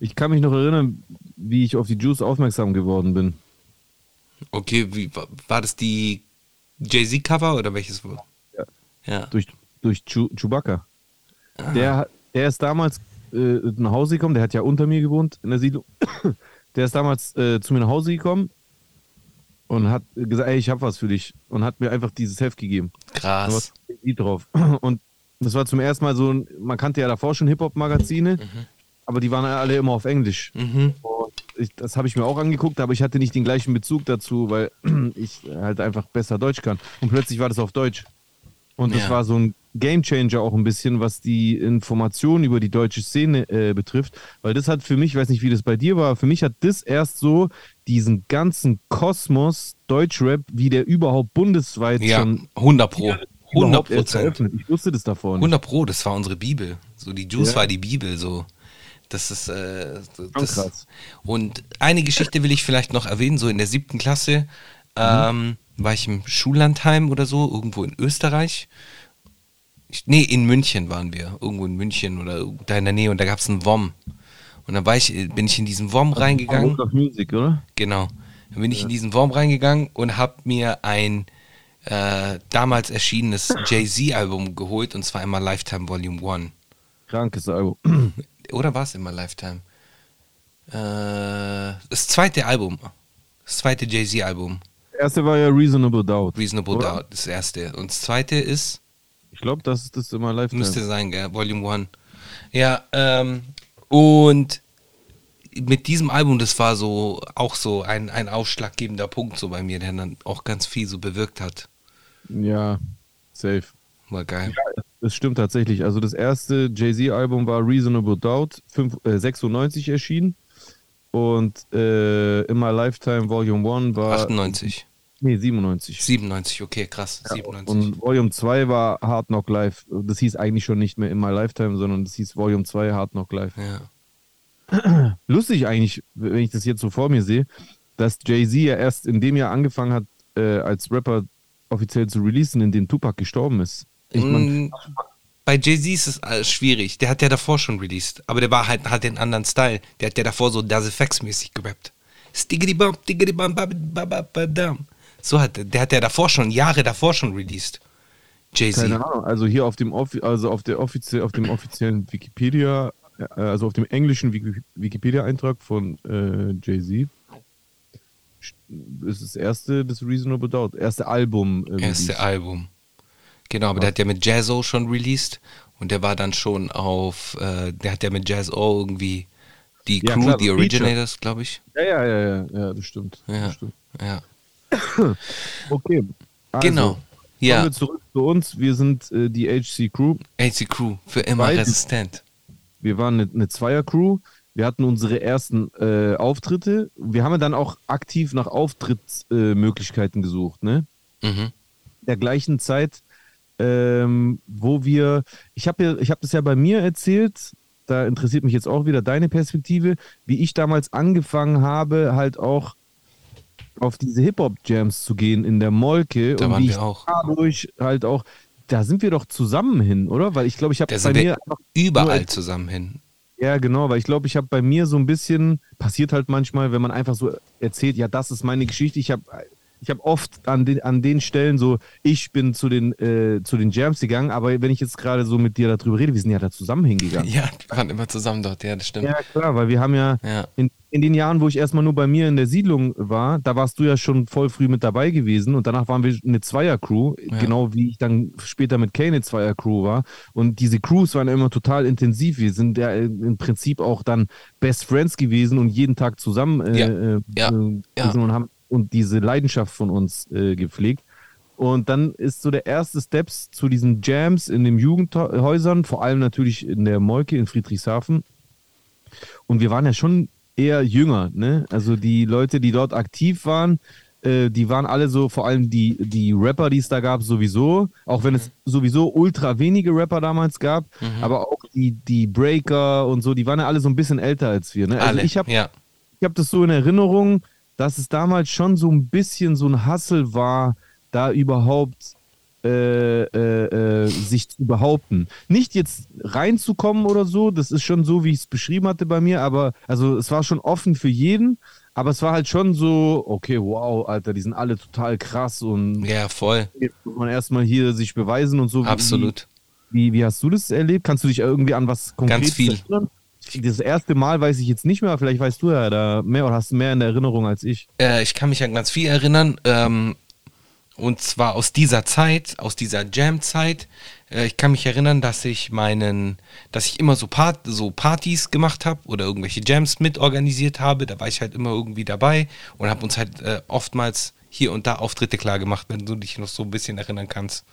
Ich kann mich noch erinnern, wie ich auf die Juice aufmerksam geworden bin. Okay, wie, wa- war das die Jay-Z-Cover oder welches? Ja. Ja. Durch, durch Chewbacca. Ah. Der, der ist damals äh, nach Hause gekommen, der hat ja unter mir gewohnt in der Siedlung. Der ist damals äh, zu mir nach Hause gekommen und hat gesagt, ey, ich habe was für dich. Und hat mir einfach dieses Heft gegeben. Krass. Lied drauf. Und das war zum ersten Mal so, man kannte ja davor schon Hip-Hop-Magazine, aber die waren alle immer auf Englisch. Mhm. Ich, das habe ich mir auch angeguckt, aber ich hatte nicht den gleichen Bezug dazu, weil ich halt einfach besser Deutsch kann. Und plötzlich war das auf Deutsch. Und das Ja. war so ein Gamechanger auch ein bisschen, was die Information über die deutsche Szene äh, betrifft. Weil das hat für mich, ich weiß nicht, wie das bei dir war, für mich hat das erst so diesen ganzen Kosmos Deutschrap, wie der überhaupt bundesweit Ja, schon 100 Pro. 100 überhaupt erst Prozent. Ich wusste das davor nicht. 100 Pro, das war unsere Bibel. So, die Juice Ja. war die Bibel, so. Das ist, äh, das, krass. Und eine Geschichte will ich vielleicht noch erwähnen, so in der siebten Klasse ähm, war ich im Schullandheim oder so, irgendwo in Österreich. Ich, nee, in München waren wir, irgendwo in München oder da in der Nähe und da gab es einen WOM. Und dann war ich, bin ich in diesen WOM reingegangen. Rock of Music, oder? Genau. Dann bin ich in diesen Wurm reingegangen und habe mir ein äh, damals erschienenes Jay-Z-Album geholt und zwar immer Lifetime Volume 1. Krankes Album. Oder war es immer Lifetime? Äh, das zweite Album. Das zweite Jay-Z-Album. Das erste war ja Reasonable Doubt. Reasonable Oder? Doubt, das erste. Und das zweite ist, Ich glaube, das ist das immer live. müsste sein, gell? Volume 1. Ja, ähm, und mit diesem Album, das war so auch so ein, ein ausschlaggebender Punkt so bei mir, der dann auch ganz viel so bewirkt hat. Ja, safe. War geil. Das stimmt tatsächlich. Also das erste Jay-Z-Album war Reasonable Doubt, fünf, äh, 96 erschienen. Und äh, immer Lifetime Volume 1 war. 98. Nee, 97. 97, okay, krass. 97. Und Volume 2 war Hard Knock Live. Das hieß eigentlich schon nicht mehr immer Lifetime, sondern das hieß Volume 2 Hard Knock Live. ja. Lustig eigentlich, wenn ich das jetzt so vor mir sehe, dass Jay-Z ja erst in dem Jahr angefangen hat, äh, als Rapper offiziell zu releasen, in dem Tupac gestorben ist. Ich mein, Mm, Bei Jay-Z ist es äh, schwierig. Der hat ja davor schon released. Aber der war halt, hat den anderen Style. Der hat ja davor so Das Effects mäßig gerappt. Stiggity bump, diggity bump, bab, bab, bab, bab, dam. So hat der, der hat ja davor schon, Jahre davor schon released. Jay-Z. Keine Ahnung. Also hier auf dem, Offi also auf der offizie auf dem offiziellen Wikipedia, äh, also auf dem englischen Wiki Wikipedia-Eintrag von äh, Jay-Z ist das erste das Reasonable Doubt, erste Album. Äh, Erste. Album. Genau, aber der hat ja mit Jazzo schon released. Und der war dann schon auf, äh, der hat ja mit Jazzo irgendwie die Ja, Crew, klar, die. Originators, glaube ich. Ja, ja, ja, ja, ja, das stimmt. Ja. Das stimmt. Ja. Okay. Also, Genau. Kommen Ja. wir zurück zu uns. Wir sind äh, die HC Crew. AC Crew, für immer Beide- resistent. Wir waren eine, eine Zweier-Crew. Wir hatten unsere ersten äh, Auftritte. Wir haben ja dann auch aktiv nach Auftrittsmöglichkeiten äh, gesucht, ne? Mhm. der gleichen Zeit, ähm, wo wir, ich habe ja, ich habe das ja bei mir erzählt, da interessiert mich jetzt auch wieder deine Perspektive, wie ich damals angefangen habe, halt auch auf diese Hip-Hop-Jams zu gehen in der Molke Da und waren wie wir auch. dadurch halt auch, da sind wir doch zusammen hin, oder? Weil ich glaube, ich habe bei mir überall zusammen hin. ja, genau, weil ich glaube, ich habe bei mir so ein bisschen, passiert halt manchmal, wenn man einfach so erzählt, ja, das ist meine Geschichte. Ich habe ich hab oft an den, an den Stellen so, ich bin zu den, äh, zu den Jams gegangen, aber wenn ich jetzt gerade so mit dir darüber rede, wir sind ja da zusammen hingegangen. Ja, wir waren immer zusammen dort, ja, das stimmt. Ja, klar, weil wir haben ja, Ja. in, in den Jahren, wo ich erstmal nur bei mir in der Siedlung war, da warst du ja schon voll früh mit dabei gewesen und danach waren wir eine Zweier-Crew, Ja. genau wie ich dann später mit Kane eine Zweier-Crew war. Und diese Crews waren immer total intensiv. Wir sind ja im Prinzip auch dann Best Friends gewesen und jeden Tag zusammen äh, Ja. äh, Ja. äh, und haben und diese Leidenschaft von uns äh, gepflegt. Und dann ist so der erste Steps zu diesen Jams in den Jugendhäusern, vor allem natürlich in der Molke in Friedrichshafen. Und wir waren ja schon eher jünger, ne? Also die Leute, die dort aktiv waren, äh, die waren alle so, vor allem die, die Rapper, die es da gab, sowieso, auch wenn es sowieso ultra wenige Rapper damals gab, aber auch die, die Breaker und so, die waren ja alle so ein bisschen älter als wir, ne? Also Alle. ich habe ja. ich habe das so in Erinnerung, dass es damals schon so ein bisschen so ein Hassel war, da überhaupt äh, äh, äh, sich zu behaupten. Nicht jetzt reinzukommen oder so, das ist schon so, wie ich es beschrieben hatte bei mir, aber also es war schon offen für jeden, aber es war halt schon so, okay, wow, Alter, die sind alle total krass und ja, voll. jetzt muss man erstmal hier sich beweisen und so. Wie- Absolut. Wie, wie hast du das erlebt? Kannst du dich irgendwie an was konkret Ganz viel. erinnern? Das erste Mal weiß ich jetzt nicht mehr, vielleicht weißt du ja da mehr oder hast mehr in der Erinnerung als ich. Äh, ich kann mich an ganz viel erinnern. Ähm, und zwar aus dieser Zeit, aus dieser Jam-Zeit. Äh, ich kann mich erinnern, dass ich meinen, dass ich immer so, Part, so Partys gemacht habe oder irgendwelche Jams mitorganisiert habe. Da war ich halt immer irgendwie dabei und habe uns halt äh, oftmals hier und da Auftritte klar gemacht, wenn du dich noch so ein bisschen erinnern kannst.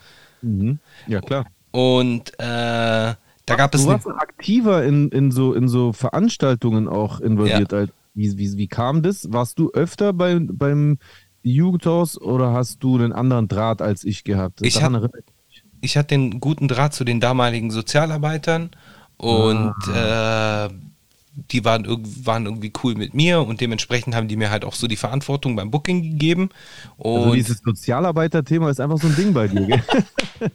Ja, klar. Und äh, da gab es Du warst aktiver in, in, so, in so Veranstaltungen auch involviert. Als, wie, wie, wie kam das? Warst du öfter bei, beim Jugendhaus oder hast du einen anderen Draht als ich gehabt? Ich erinnere ich hatte den guten Draht zu den damaligen Sozialarbeitern und Ah. äh, die waren, irg- waren irgendwie cool mit mir und dementsprechend haben die mir halt auch so die Verantwortung beim Booking gegeben. Und Also dieses Sozialarbeiter-Thema ist einfach so ein Ding bei dir, gell?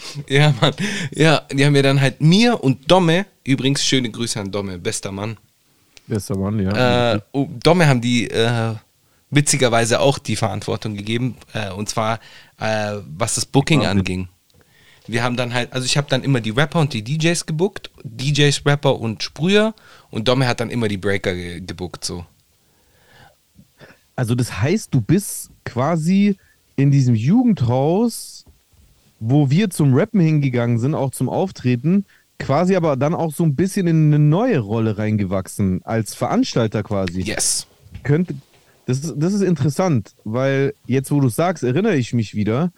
ja, Mann, ja, die haben mir dann halt mir und Domme, übrigens schöne Grüße an Domme, bester Mann. Bester Mann, ja. Äh, oh, Domme haben die äh, witzigerweise auch die Verantwortung gegeben, äh, und zwar äh, was das Booking Ja. anging. Wir haben dann halt, also ich habe dann immer die Rapper und die DJs gebuckt, DJs, Rapper und Sprüher und Domme hat dann immer die Breaker ge gebuckt, so. Also das heißt, du bist quasi in diesem Jugendhaus, wo wir zum Rappen hingegangen sind, auch zum Auftreten, quasi aber dann auch so ein bisschen in eine neue Rolle reingewachsen, als Veranstalter quasi. Yes. Könnte, das, ist, das ist interessant, weil jetzt, wo du sagst, erinnere ich mich wieder,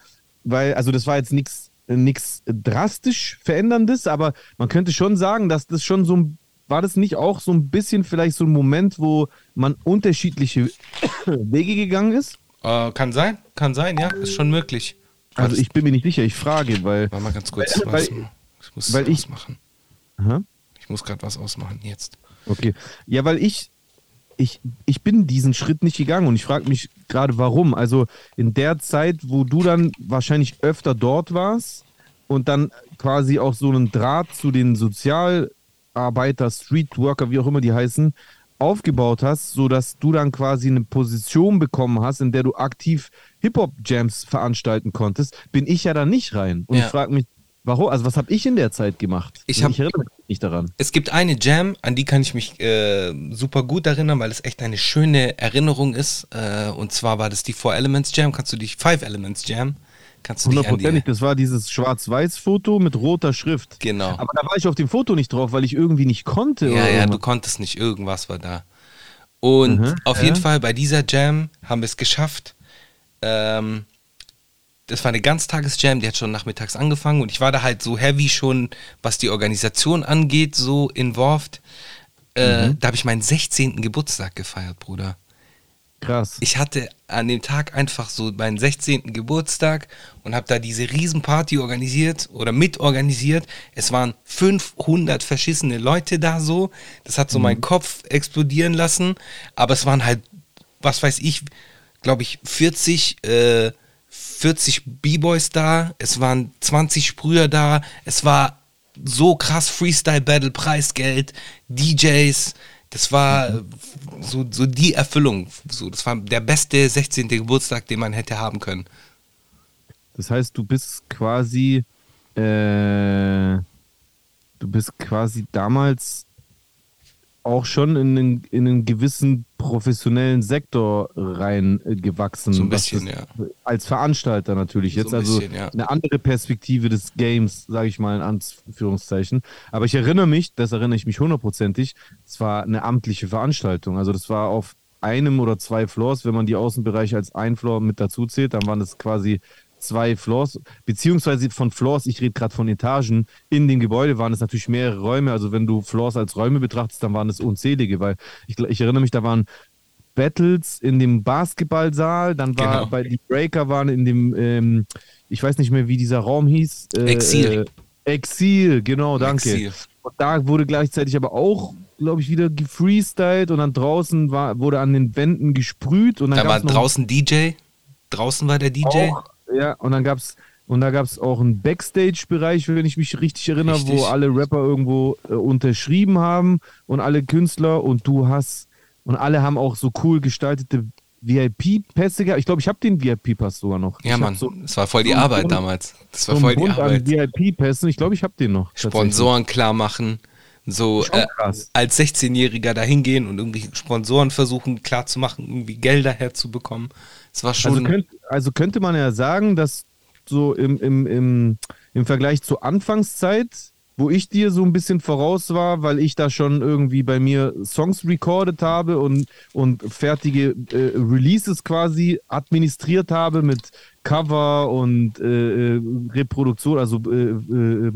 weil, also das war jetzt nichts nichts drastisch Veränderndes, aber man könnte schon sagen, dass das schon so ein, war das nicht auch so ein bisschen vielleicht so ein Moment, wo man unterschiedliche Wege gegangen ist? Äh, kann sein, kann sein, ja, ist schon möglich. Also ich bin mir nicht sicher, ich frage, weil, Warte mal ganz kurz. Weil- was, weil- ich muss weil ich- ausmachen. Aha. Ich muss gerade was ausmachen jetzt. Okay. Ja, weil ich, ich, ich bin diesen Schritt nicht gegangen und ich frage mich gerade, warum. Also in der Zeit, wo du dann wahrscheinlich öfter dort warst und dann quasi auch so einen Draht zu den Sozialarbeiter, Streetworker, wie auch immer die heißen, aufgebaut hast, sodass du dann quasi eine Position bekommen hast, in der du aktiv Hip-Hop-Jams veranstalten konntest, bin ich ja da nicht rein. Und Ja. ich frage mich, warum? Also was habe ich in der Zeit gemacht? Ich hab- erinnere mich nicht daran. Es gibt eine Jam, an die kann ich mich äh, super gut erinnern, weil es echt eine schöne Erinnerung ist. Äh, und zwar war das die Four Elements Jam. Kannst du dich Five Elements Jam? Kannst du Hundertprozentig, das war dieses Schwarz-Weiß-Foto mit roter Schrift. Genau. Aber da war ich auf dem Foto nicht drauf, weil ich irgendwie nicht konnte. Ja, ja, du konntest nicht, irgendwas war da. Und Mhm, auf ja. jeden Fall bei dieser Jam haben wir es geschafft. Ähm, das war eine Ganztages-Jam, die hat schon nachmittags angefangen und ich war da halt so heavy schon, was die Organisation angeht, so involved. Äh, Mhm. Da habe ich meinen 16. Geburtstag gefeiert, Bruder. Krass. Ich hatte an dem Tag einfach so meinen 16. Geburtstag und habe da diese Riesenparty organisiert oder mitorganisiert. Es waren 500 verschissene Leute da so. Das hat so meinen Kopf explodieren lassen. Aber es waren halt, was weiß ich, glaube ich, 40, äh, 40 B-Boys da. Es waren 20 Sprüher da. Es war so krass Freestyle-Battle, Preisgeld, DJs. Das war so, so die Erfüllung. So, das war der beste 16. Geburtstag, den man hätte haben können. Das heißt, du bist quasi, äh, du bist quasi damals auch schon in einen, in einen gewissen professionellen Sektor reingewachsen. So ein bisschen, ja. Als Veranstalter natürlich So jetzt, ein also bisschen, ja. eine andere Perspektive des Games, sage ich mal in Anführungszeichen. Aber ich erinnere mich, das erinnere ich mich hundertprozentig, es war eine amtliche Veranstaltung. Also das war auf einem oder zwei Floors, wenn man die Außenbereiche als ein Floor mit dazu zählt, dann waren es quasi zwei Floors, beziehungsweise von Floors, ich rede gerade von Etagen, in dem Gebäude waren es natürlich mehrere Räume, also wenn du Floors als Räume betrachtest, dann waren es unzählige, weil ich, ich erinnere mich, da waren Battles in dem Basketballsaal, dann war Genau. bei die Breaker waren in dem, ähm, ich weiß nicht mehr, wie dieser Raum hieß. Äh, Exil. Äh, Exil, genau, danke. Exil. Und da wurde gleichzeitig aber auch, glaube ich, wieder gefreestylt und dann draußen war, wurde an den Wänden gesprüht und dann Da war draußen DJ. Draußen war der DJ. auch, ja, und dann gab's und da gab es auch einen Backstage-Bereich, wenn ich mich richtig erinnere, Richtig. wo alle Rapper irgendwo äh, unterschrieben haben und alle Künstler und du hast und alle haben auch so cool gestaltete VIP-Pässe gehabt. Ich glaube, ich habe den VIP-Pass sogar noch. Ja, ich Mann, so, das war voll die so Arbeit einen- damals. Das war voll die Bund an Arbeit. VIP-Pässen. Ich glaube, ich habe den noch. Sponsoren klar machen. So äh, als 16-Jähriger da hingehen und irgendwie Sponsoren versuchen klar zu machen, irgendwie Gelder herzubekommen. Es war schon. Also, könnt, also könnte man ja sagen, dass so im, im, im, im Vergleich zur Anfangszeit, wo ich dir so ein bisschen voraus war, weil ich da schon irgendwie bei mir Songs recorded habe und, und fertige äh, Releases quasi administriert habe mit Cover und äh, äh, Reproduktion, also äh, äh,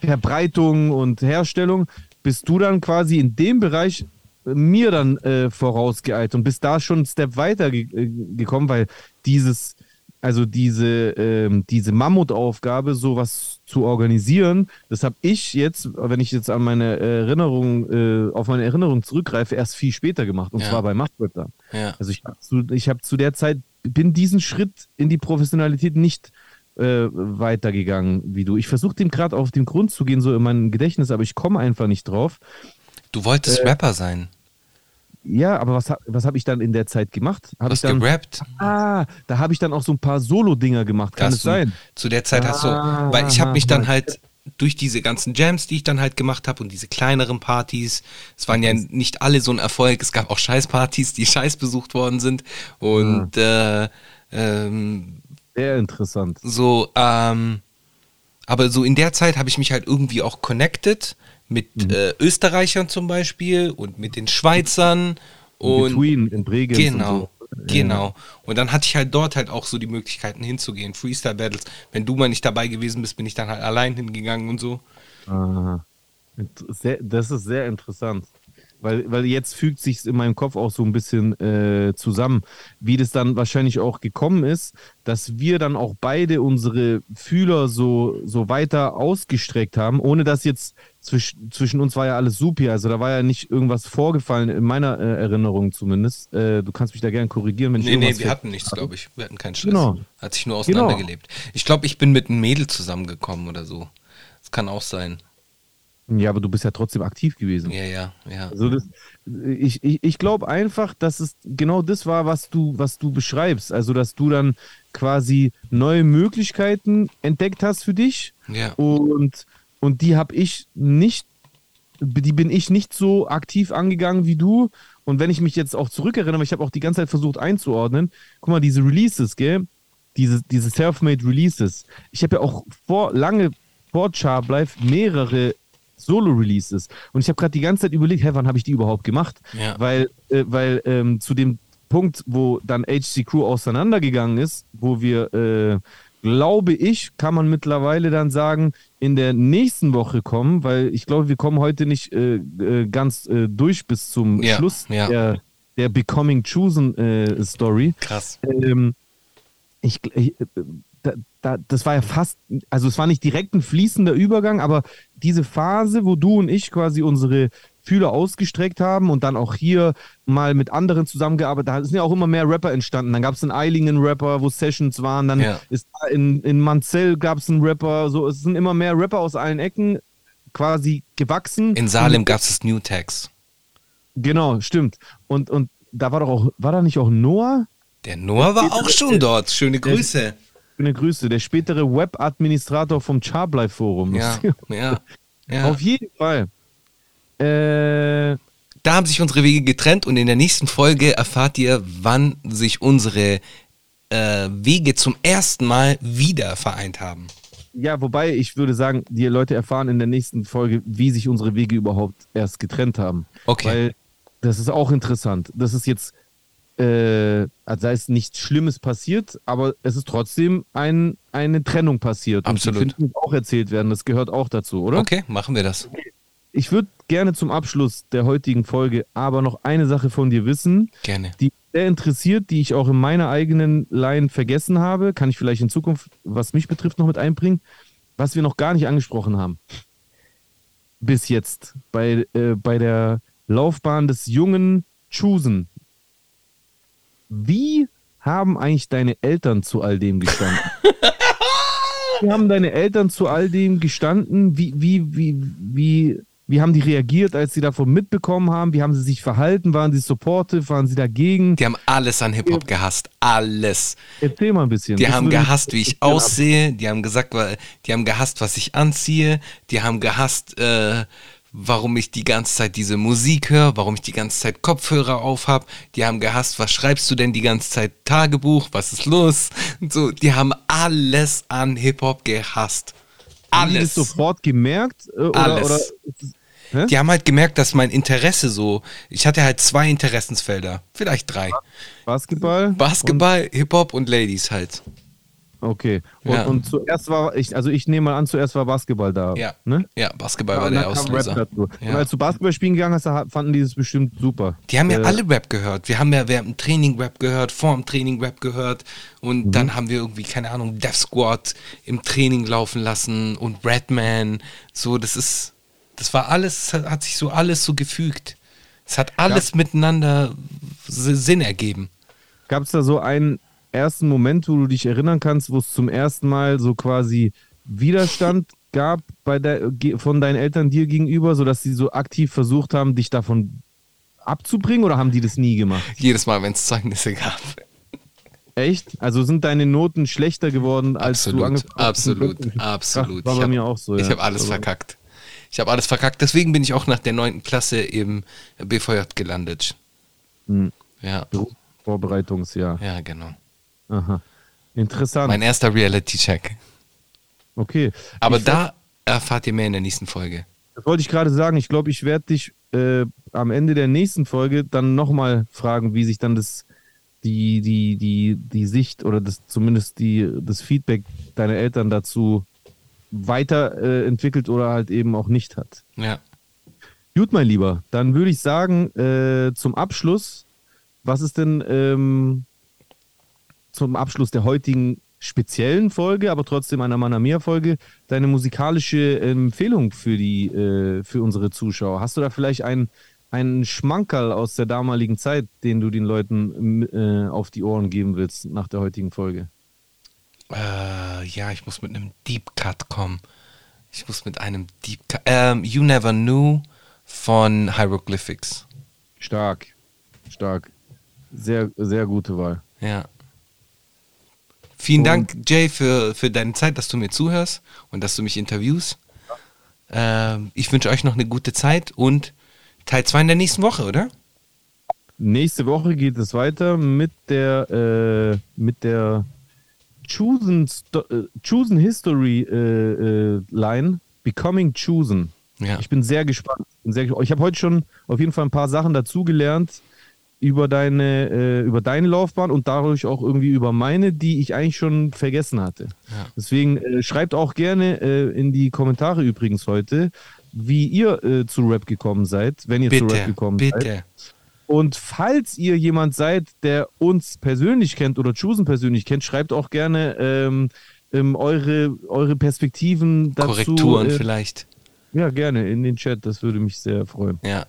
Verbreitung und Herstellung, bist du dann quasi in dem Bereich mir dann äh, vorausgeeilt und bist da schon einen Step weiter ge äh, gekommen, weil dieses, also diese, ähm, diese Mammutaufgabe, sowas zu organisieren, das habe ich jetzt, wenn ich jetzt an meine Erinnerung, äh, auf meine Erinnerung zurückgreife, erst viel später gemacht und Ja. zwar bei Machtwörter. ja. Also ich habe zu, ich hab zu der Zeit, bin diesen Schritt in die Professionalität nicht äh, weitergegangen wie du. Ich versuche dem gerade auf den Grund zu gehen, so in meinem Gedächtnis, aber ich komme einfach nicht drauf. Du wolltest Äh, Rapper sein. Ja, aber was, was habe ich dann in der Zeit gemacht? Hab Hast ich dann, gerappt? Ah, da habe ich dann auch so ein paar Solo-Dinger gemacht. Kann es sein? Zu der Zeit hast du, Ah, weil ich habe mich dann ah, halt durch diese ganzen Jams, die ich dann halt gemacht habe und diese kleineren Partys, es waren ja nicht alle so ein Erfolg, es gab auch Scheißpartys, die scheiß besucht worden sind und äh, ähm, Sehr interessant. so, ähm, aber so in der Zeit habe ich mich halt irgendwie auch connected mit Mhm. äh, Österreichern zum Beispiel und mit den Schweizern und Between in Bregenz Genau, und so. genau. Und dann hatte ich halt dort halt auch so die Möglichkeiten hinzugehen. Freestyle Battles. Wenn du mal nicht dabei gewesen bist, bin ich dann halt allein hingegangen und so. Aha. Das ist sehr interessant. Weil, weil jetzt fügt sich in meinem Kopf auch so ein bisschen äh, zusammen, wie das dann wahrscheinlich auch gekommen ist, dass wir dann auch beide unsere Fühler so, so weiter ausgestreckt haben, ohne dass jetzt zwischen, zwischen uns war ja alles super, also da war ja nicht irgendwas vorgefallen, in meiner äh, Erinnerung zumindest. Äh, du kannst mich da gerne korrigieren, wenn ich Nee, nee, wir hatten nichts, glaube ich. Wir hatten keinen Stress. Genau. Hat sich nur auseinandergelebt. Ich glaube, ich bin mit einem Mädel zusammengekommen oder so. Das kann auch sein. Ja, aber du bist ja trotzdem aktiv gewesen. Ja, ja, ja. Also das, ich ich, ich glaube einfach, dass es genau das war, was du, was du beschreibst. Also, dass du dann quasi neue Möglichkeiten entdeckt hast für dich Ja. und, und die habe ich nicht, die bin ich nicht so aktiv angegangen wie du. Und wenn ich mich jetzt auch zurückerinnere, ich habe auch die ganze Zeit versucht einzuordnen, guck mal, diese Releases, gell? Diese, diese Self-Made Releases. Ich habe ja auch vor, lange vor Sharp Life mehrere Solo-Releases. Und ich habe gerade die ganze Zeit überlegt, hä, wann habe ich die überhaupt gemacht? Ja. Weil, äh, weil ähm, zu dem Punkt, wo dann HC Crew auseinandergegangen ist, wo wir, äh, glaube ich, kann man mittlerweile dann sagen, in der nächsten Woche kommen, weil ich glaube, wir kommen heute nicht äh, äh, ganz äh, durch bis zum Ja, Schluss ja. Der, der Becoming Chosen äh, Story. Krass. Ähm, ich, ich, äh, da, da, das war ja fast, also es war nicht direkt ein fließender Übergang, aber diese Phase, wo du und ich quasi unsere Fühler ausgestreckt haben und dann auch hier mal mit anderen zusammengearbeitet, da sind ja auch immer mehr Rapper entstanden. Dann gab es in Eilingen Rapper, wo Sessions waren, dann Ja. ist da in, in Manzell gab es einen Rapper, so es sind immer mehr Rapper aus allen Ecken quasi gewachsen. In Salem gab es das New Tax. Genau, stimmt. Und, und da war doch auch, war da nicht auch Noah? Der Noah war auch schon dort. Schöne Grüße. Schöne Grüße. Der spätere Web-Administrator vom Charblife Forum. Ja, ja, ja. Auf jeden Fall. Äh, Da haben sich unsere Wege getrennt und in der nächsten Folge erfahrt ihr, wann sich unsere äh, Wege zum ersten Mal wieder vereint haben. ja, wobei ich würde sagen, die Leute erfahren in der nächsten Folge, wie sich unsere Wege überhaupt erst getrennt haben. Okay. Weil das ist auch interessant. Das ist jetzt, äh, also da ist nichts Schlimmes passiert, aber es ist trotzdem ein, eine Trennung passiert. Absolut. Und die finden auch erzählt werden. Das gehört auch dazu, oder? Okay, machen wir das. Ich würde gerne zum Abschluss der heutigen Folge aber noch eine Sache von dir wissen, Gerne. die mich sehr interessiert, die ich auch in meiner eigenen Line vergessen habe. Kann ich vielleicht in Zukunft, was mich betrifft, noch mit einbringen, was wir noch gar nicht angesprochen haben. Bis jetzt bei, äh, bei der Laufbahn des jungen Chusen. Wie haben eigentlich deine Eltern zu all dem gestanden? Wie haben deine Eltern zu all dem gestanden? Wie, wie, wie, wie, wie haben die reagiert, als sie davon mitbekommen haben? Wie haben sie sich verhalten? Waren sie supportive? Waren sie dagegen? Die haben alles an Hip-Hop gehasst. Alles. Erzähl mal ein bisschen. Die Das haben gehasst, wie ich aussehe. Die haben gesagt, die haben gehasst, was ich anziehe. Die haben gehasst, äh, warum ich die ganze Zeit diese Musik höre, warum ich die ganze Zeit Kopfhörer auf habe. Die haben gehasst, was schreibst du denn die ganze Zeit Tagebuch? Was ist los? Und So, die haben alles an Hip-Hop gehasst. Haben die das Alles. sofort gemerkt? äh, Oder, Alles. Oder? Die haben halt gemerkt, dass mein Interesse so, ich hatte halt zwei Interessensfelder, vielleicht drei. Basketball? Basketball, Hip-Hop und Ladies halt. Okay. Und, Ja. und zuerst war, ich, also ich nehme mal an, zuerst war Basketball da. Ja. Ne? Ja, Basketball war und der Auslöser. Ja. Und als du Basketball spielen gegangen hast, fanden die das bestimmt super. Die haben ja Äh, alle Rap gehört. Wir haben ja während dem Training Rap gehört, vor dem Training Rap gehört und Mhm. dann haben wir irgendwie, keine Ahnung, Death Squad im Training laufen lassen und Redman. So, das ist, das war alles, hat, sich so alles so gefügt. Es hat alles miteinander Sinn ergeben. Gab es da so einen ersten Moment, wo du dich erinnern kannst, wo es zum ersten Mal so quasi Widerstand gab bei der, von deinen Eltern dir gegenüber, sodass sie so aktiv versucht haben, dich davon abzubringen oder haben die das nie gemacht? Jedes Mal, wenn es Zeugnisse gab. Echt? Also sind deine Noten schlechter geworden, als du Absolut, angefangen hast? absolut, absolut. War Ich bei hab- mir auch so, ja. Ich habe alles Also- verkackt. Ich habe alles verkackt. Deswegen bin ich auch nach der neunten Klasse im BVJ gelandet. Hm. Ja, Vorbereitungsjahr. ja, genau. Aha. Interessant. Mein erster Reality-Check. okay. Aber ich, da erfahrt ihr mehr in der nächsten Folge. Das wollte ich gerade sagen. Ich glaube, ich werde dich äh, am Ende der nächsten Folge dann nochmal fragen, wie sich dann das, die, die, die, die Sicht oder das, zumindest die, das Feedback deiner Eltern dazu weiterentwickelt äh, entwickelt oder halt eben auch nicht hat. Ja. Gut, mein Lieber, dann würde ich sagen, äh, zum Abschluss, was ist denn ähm, zum Abschluss der heutigen speziellen Folge, aber trotzdem einer Manamia-Folge, deine musikalische Empfehlung für, die, äh, für unsere Zuschauer? Hast du da vielleicht einen, einen Schmankerl aus der damaligen Zeit, den du den Leuten äh, auf die Ohren geben willst nach der heutigen Folge? Äh, ja, ich muss mit einem Deep Cut kommen. Ich muss mit einem Deep Cut. Ähm, you Never Knew von Hieroglyphics. Stark, stark. Sehr, sehr gute Wahl. Ja. Vielen Und- Dank, Jay, für, für deine Zeit, dass du mir zuhörst und dass du mich interviewst. Ähm, ich wünsche euch noch eine gute Zeit und Teil 2 in der nächsten Woche, oder? Nächste Woche geht es weiter mit der äh, mit der Chosen, Sto äh, Chosen History äh, äh, Line Becoming Chosen. Ja. Ich bin sehr gespannt. Bin sehr gespannt. Ich habe heute schon auf jeden Fall ein paar Sachen dazugelernt über deine äh, über deine Laufbahn und dadurch auch irgendwie über meine, die ich eigentlich schon vergessen hatte. Ja. Deswegen äh, schreibt auch gerne äh, in die Kommentare übrigens heute, wie ihr äh, zu Rap gekommen seid, wenn ihr zu Rap Bitte, gekommen seid. bitte. Und falls ihr jemand seid, der uns persönlich kennt oder Chosen persönlich kennt, schreibt auch gerne ähm, ähm, eure, eure Perspektiven dazu. Korrekturen äh, vielleicht. Ja, gerne in den Chat. Das würde mich sehr freuen. Ja.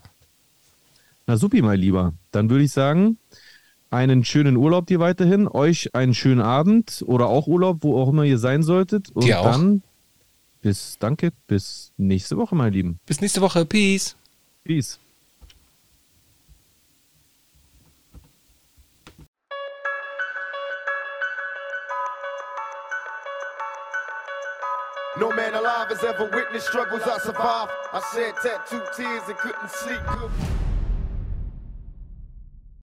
Na supi, mein Lieber. Dann würde ich sagen, einen schönen Urlaub dir weiterhin. Euch einen schönen Abend oder auch Urlaub, wo auch immer ihr sein solltet. Und Dir auch. dann bis, danke, bis nächste Woche, mein Lieben. Bis nächste Woche. Peace. Peace. No man alive has ever witnessed struggles I survived. I shed tattooed tears and couldn't sleep good.